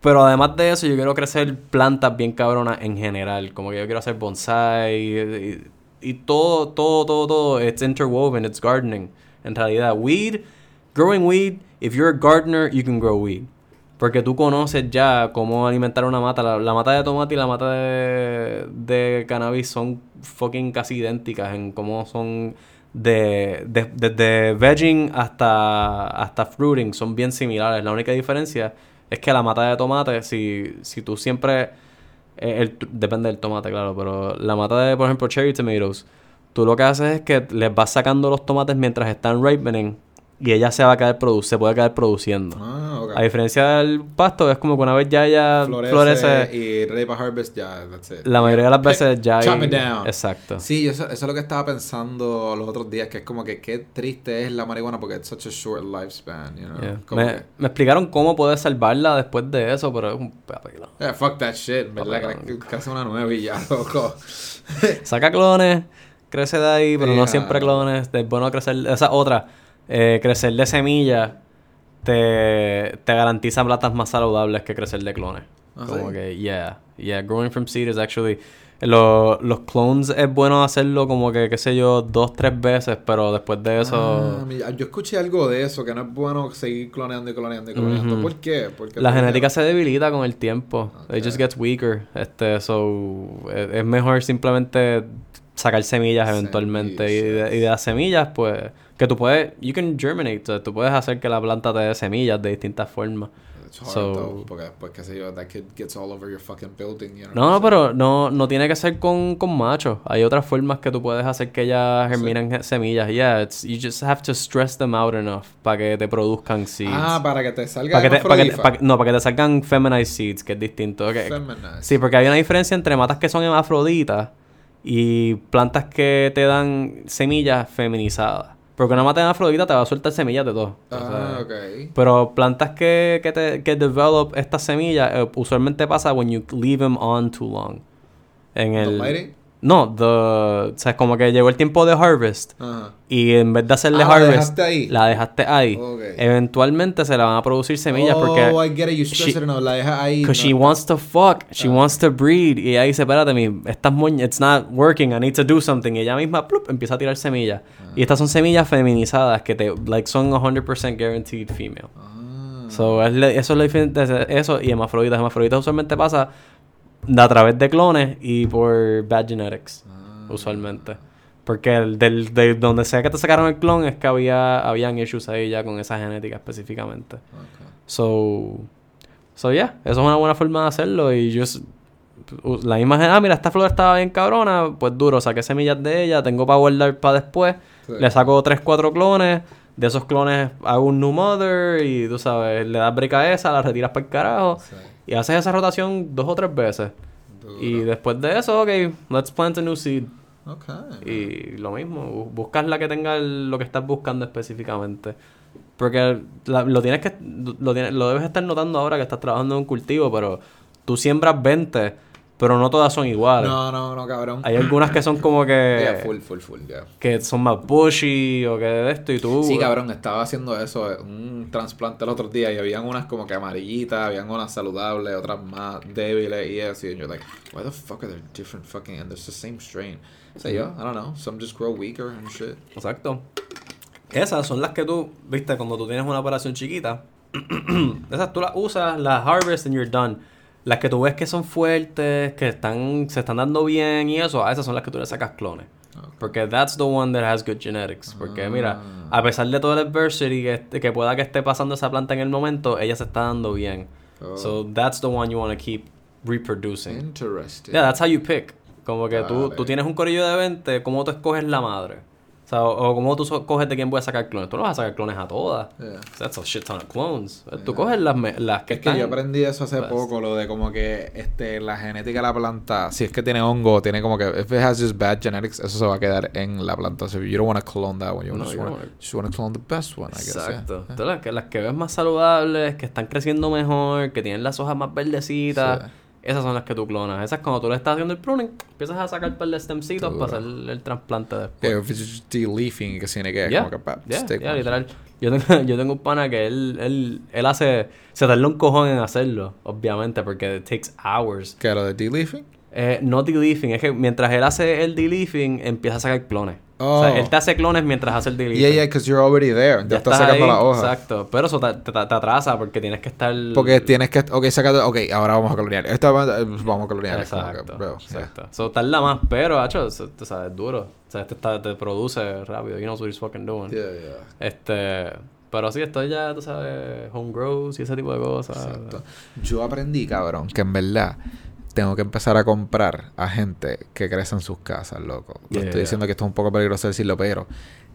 Pero además de eso, yo quiero crecer plantas bien cabronas en general. Como que yo quiero hacer bonsai. Y, todo, todo, todo, todo. It's interwoven, it's gardening. En realidad, weed, growing weed, if you're a gardener, you can grow weed. Porque tú conoces ya cómo alimentar una mata. La, la mata de tomate y la mata de, de cannabis son fucking casi idénticas en cómo son de, desde vegging hasta, hasta fruiting son bien similares. La única diferencia es que la mata de tomate, si, si tú siempre... Eh, depende del tomate, claro, pero la mata de, por ejemplo, cherry tomatoes, tú lo que haces es que les vas sacando los tomates mientras están ripening y ella se va a caer se puede quedar produciendo. Ah, A diferencia del pasto, es como que una vez ya ella florece, y ready para harvest ya, that's it. La mayoría de las veces ya Chop down. Exacto. Sí, eso, eso, es lo que estaba pensando los otros días, que es como que qué triste es la marihuana porque es such a short lifespan, you know. Me, me, explicaron cómo puedes salvarla después de eso, pero es un papelón. Yeah, fuck that shit, ¿verdad? Casi una nueva y ya, loco. Saca clones, crece de ahí, pero no siempre clones. Es bueno crecer. Esa otra eh, crecer de semillas te, te garantiza plantas más saludables que crecer de clones. Ah, como que, yeah, yeah, growing from seed is actually... los clones es bueno hacerlo como que, qué sé yo, dos, tres veces, pero después de eso... Ah, yo escuché algo de eso, que no es bueno seguir cloneando y cloneando y cloneando. ¿Por qué? Porque la genética se debilita con el tiempo. It just gets weaker. Este, so, es, es mejor simplemente sacar semillas eventualmente. Y, de, y de las semillas, pues que tú puedes, you can germinate, tú puedes hacer que la planta te dé semillas de distintas formas. So, porque después, qué sé yo, that kid gets all over your fucking building, you know? No, pero no, no tiene que ser con, con machos. Hay otras formas que tú puedes hacer que ellas germinen semillas. Yeah, it's, you just have to stress them out enough para que te produzcan seeds. Ah, para que te salgan para que No, para que te salgan feminized seeds, que es distinto. Okay. Sí, porque hay una diferencia entre matas que son hermafroditas y plantas que te dan semillas feminizadas. Porque una mata afrodita te va a soltar semillas de todo. Ah, ok. Pero plantas que, que, te, que develop estas semillas, eh, usualmente pasa when you leave them on too long. En el... No, the, o sea, como que llegó el tiempo de harvest. Y en vez de hacerle ah, harvest, la dejaste ahí. La dejaste ahí. Eventualmente se le van a producir semillas porque. Oh, I get it. You stress she, no, la dejas ahí. Because she wants to fuck. She ah. wants to breed. Y ella dice, espérate, mi, estas moñas, it's not working. I need to do something. Y ella misma, plup, empieza a tirar semillas. Y estas son semillas feminizadas que te, like, son 100% guaranteed female. Ah. So, es eso es lo diferente. Eso y hemafroditas. Hemafroditas usualmente pasa a través de clones y por bad genetics, ah. usualmente. Porque el, del, de donde sea que te sacaron el clon es que había habían issues ahí ya con esa genética específicamente. So, so yeah, eso es una buena forma de hacerlo y yo la misma ah, mira, esta flor estaba bien cabrona, pues duro, saqué semillas de ella, tengo para guardar para después, le saco 3, 4 clones, de esos clones hago un new mother y tú sabes, le das brica a esa, la retiras para el carajo. Y haces esa rotación dos o tres veces. Y después de eso, ok, let's plant a new seed. Okay. Y lo mismo, buscas la que tenga lo que estás buscando específicamente. Porque lo tienes que lo, tienes, lo debes estar notando ahora que estás trabajando en un cultivo, pero tú siembras 20 pero no todas son iguales. No, no, no, cabrón. Hay algunas que son como que. Yeah, full, full, full, yeah. Que son más bushy o que de esto y tú. Sí, cabrón, estaba haciendo eso, un trasplante el otro día y habían unas como que amarillitas, habían unas saludables, otras más débiles y eso. Y yo, like, why the fuck are they different fucking. And it's the same strain. O sea, yo, I don't know, some just grow weaker and shit. Exacto. Esas son las que tú, viste, cuando tú tienes una operación chiquita, esas tú las usas, las harvest and you're done. Las que tú ves que son fuertes, que están se están dando bien y eso, a esas son las que tú le sacas clones. Porque that's the one that has good genetics. Porque mira, Ah. a pesar de todo el adversity que, que pueda que esté pasando esa planta en el momento, ella se está dando bien. Oh. So that's the one you want to keep reproducing. Interesting. Yeah, that's how you pick. Como que tú, tú tienes un corillo de 20, ¿cómo tú escoges la madre? O sea, o, o cómo tú so- coges de quién voy a sacar clones. Tú no vas a sacar clones a todas. Yeah. That's a shit ton of clones. Tú coges las, las que Es que están... yo aprendí eso hace Pues- poco, lo de como que este la genética de la planta, si es que tiene hongo, tiene como que if it has just bad genetics, eso se va a quedar en la planta. So you don't want to clone that one, you No, just you don't to wanna clone the best one, I guess. yeah. Exacto. Yeah. Tú las, que, las que ves más saludables, que están creciendo mejor, que tienen las hojas más verdecitas, Sí. Esas son las que tú clonas. Esas cuando tú le estás haciendo el pruning, empiezas a sacar par de stemcitos para hacer el trasplante después. Yeah, de-leafing, que tiene que Yeah, como que yeah, stick yeah, literal. Yo tengo, yo tengo un pana que él, él, él hace... Se tarda un cojón en hacerlo, obviamente, porque it takes hours. ¿Qué lo de de-leafing? Eh, no de-leafing, es que mientras él hace el de-leafing, empieza a sacar clones. O Oh. sea, él te hace clones mientras hace el de-leafing. Yeah, yeah, because you're already there. Ya, Ya estás estás sacando ahí, la hoja. Exacto. Pero eso te, te- te atrasa porque tienes que estar... Porque tienes que, ok, saca, ok, ahora vamos a colorear. Esta eh, vamos a colorear. Como que, Exacto, bro, yeah. exacto. So, tarda más, pero, hacho, tú sabes, es duro. O sea, este está- te produce rápido. You know what he's fucking doing. Yeah, yeah. Este... Pero sí, estoy ya, tú sabes, home grows y ese tipo de cosas. Exacto. Yo aprendí, cabrón, que en verdad tengo que empezar a comprar a gente que crece en sus casas, loco. Lo Yeah. estoy diciendo que esto es un poco peligroso decirlo, pero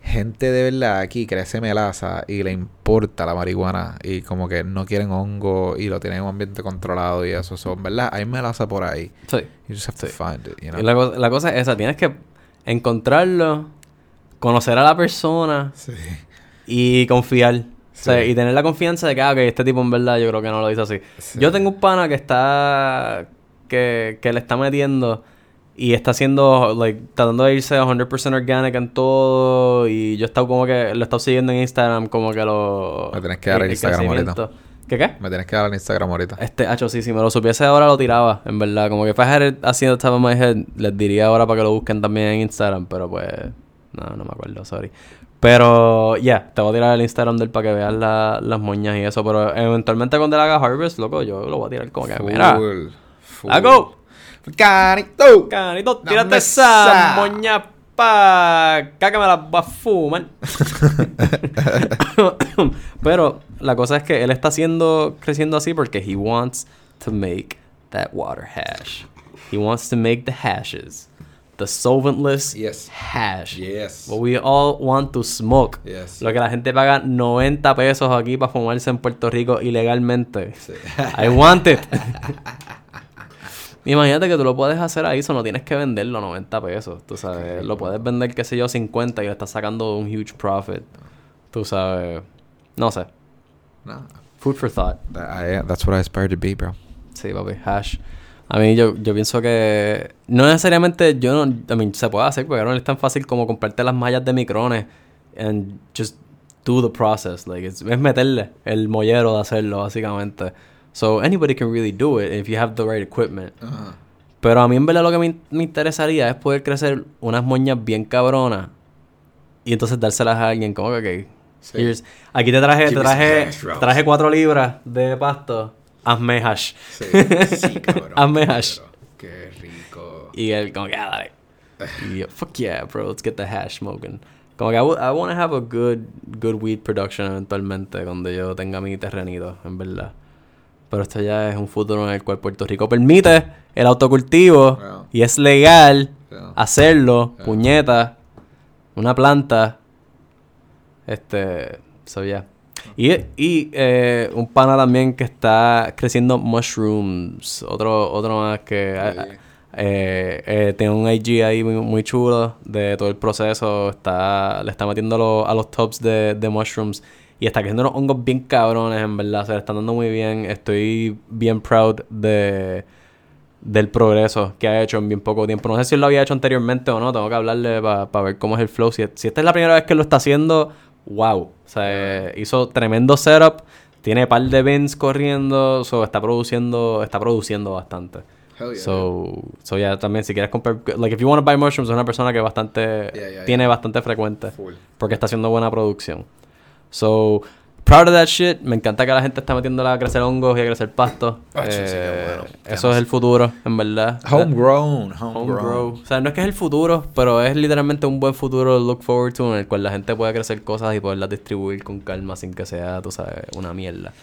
gente de verdad aquí crece melaza y le importa la marihuana y como que no quieren hongo y lo tienen en un ambiente controlado y eso. Son, ¿verdad? Hay melaza por ahí. Sí. You just have to find it, you know? Y la, co- la cosa es esa, tienes que encontrarlo, conocer a la persona Sí. y confiar. O sea, y tener la confianza de que, ah, ok, este tipo en verdad yo creo que no lo dice así. Sí. Yo tengo un pana que está... Que, que le está metiendo y está haciendo, like, tratando de irse 100% organic en todo y yo he estado como que, lo he estado siguiendo en Instagram como que lo... Me tienes que dar el Instagram ahorita. ¿Qué qué? Me tienes que dar el Instagram ahorita. Este, hacho, sí, si me lo supiese ahora lo tiraba, en verdad. Como que it haciendo top of my head, les diría ahora para que lo busquen también en Instagram, pero pues, no, no me acuerdo, sorry. Pero, ya, te voy a tirar el Instagram del para que veas la- las moñas y eso, pero eventualmente cuando él haga Harvest, loco, yo lo voy a tirar como que, mira, ¡Canito! Canito, Dame tírate esa. esa moña pa' que me la va a fumar. Pero la cosa es que él está haciendo, creciendo así porque he wants to make that water hash. He wants to make the hashes. The solventless Yes. hash. Yes. What we all want to smoke. Yes. Lo que la gente paga 90 pesos aquí para fumarse en Puerto Rico ilegalmente. Sí. I want it. Imagínate que tú lo puedes hacer ahí, eso no tienes que venderlo a 90 pesos, tú sabes. Lo puedes vender, qué sé yo, 50 y le estás sacando un huge profit. Tú sabes. No sé. No. Food for thought. That- I- that's what I aspire to be, bro. Sí, papi. Hash. A mí yo, yo pienso que no necesariamente yo no, I mean, se puede hacer porque no es tan fácil como comprarte las mallas de micrones and just do the process. Like it's- es meterle el mollero de hacerlo básicamente. So anybody can really do it if you have the right equipment. Ajá. Pero a mí en verdad lo que me, me interesaría es poder crecer unas moñas bien cabronas y entonces dárselas a alguien como que, Sí. aquí te traje, te traje, traje cuatro libras de pasto, hazme hash. Sí, sí, cabrón. Hazme hash. pero Qué rico. Y él como que, ah, dale. Y yo, fuck yeah, bro, let's get the hash smoking. Como que I, I want to have a good, good weed production eventualmente cuando yo tenga mi terrenito, en verdad. Pero esto ya es un futuro en el cual Puerto Rico permite el autocultivo Wow. y es legal Yeah. hacerlo, Yeah. puñeta, una planta. Este, so yeah. Y, y eh, un pana también que está creciendo mushrooms. Otro, otro más que eh, eh, tiene un IG ahí muy, muy chulo de todo el proceso. Está, le está metiendo a los, a los tops de, de mushrooms. Y está creciendo unos hongos bien cabrones, en verdad. Se le están dando muy bien. Estoy bien proud de del progreso que ha hecho en bien poco tiempo. No sé si él lo había hecho anteriormente o no. Tengo que hablarle para ver cómo es el flow. Si, si esta es la primera vez que lo está haciendo, wow. O sea, hizo tremendo setup. Tiene par de bins corriendo. So, está produciendo, está produciendo bastante. Yeah. So, so yeah, también si quieres comprar, like if you want to buy mushrooms, es una persona que bastante, Yeah, yeah, tiene bastante frecuente. Full. Porque está haciendo buena producción. So, proud of that shit. Me encanta que la gente está metiéndola a crecer hongos y a crecer pastos. Ah, sí, Eh, bueno. Eso es el futuro, en verdad. Homegrown, Home homegrown. grow. O sea, no es que es el futuro, pero es literalmente un buen futuro look forward to en el cual la gente puede crecer cosas y poderlas distribuir con calma sin que sea, tú sabes, una mierda.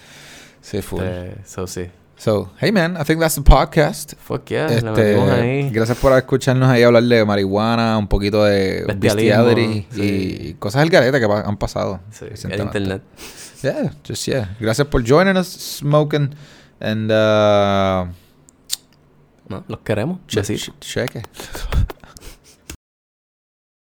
Sí, full. Eh, so, sí. So, hey man, I think that's the podcast. Fuck yeah, Este, ahí. gracias por escucharnos ahí hablar de marihuana, un poquito de bestiality sí. y cosas del garete que han pasado. Sí, el internet. Yeah, just yeah. Gracias por joining us, smoking, and uh, No, los queremos. Besito. cheque.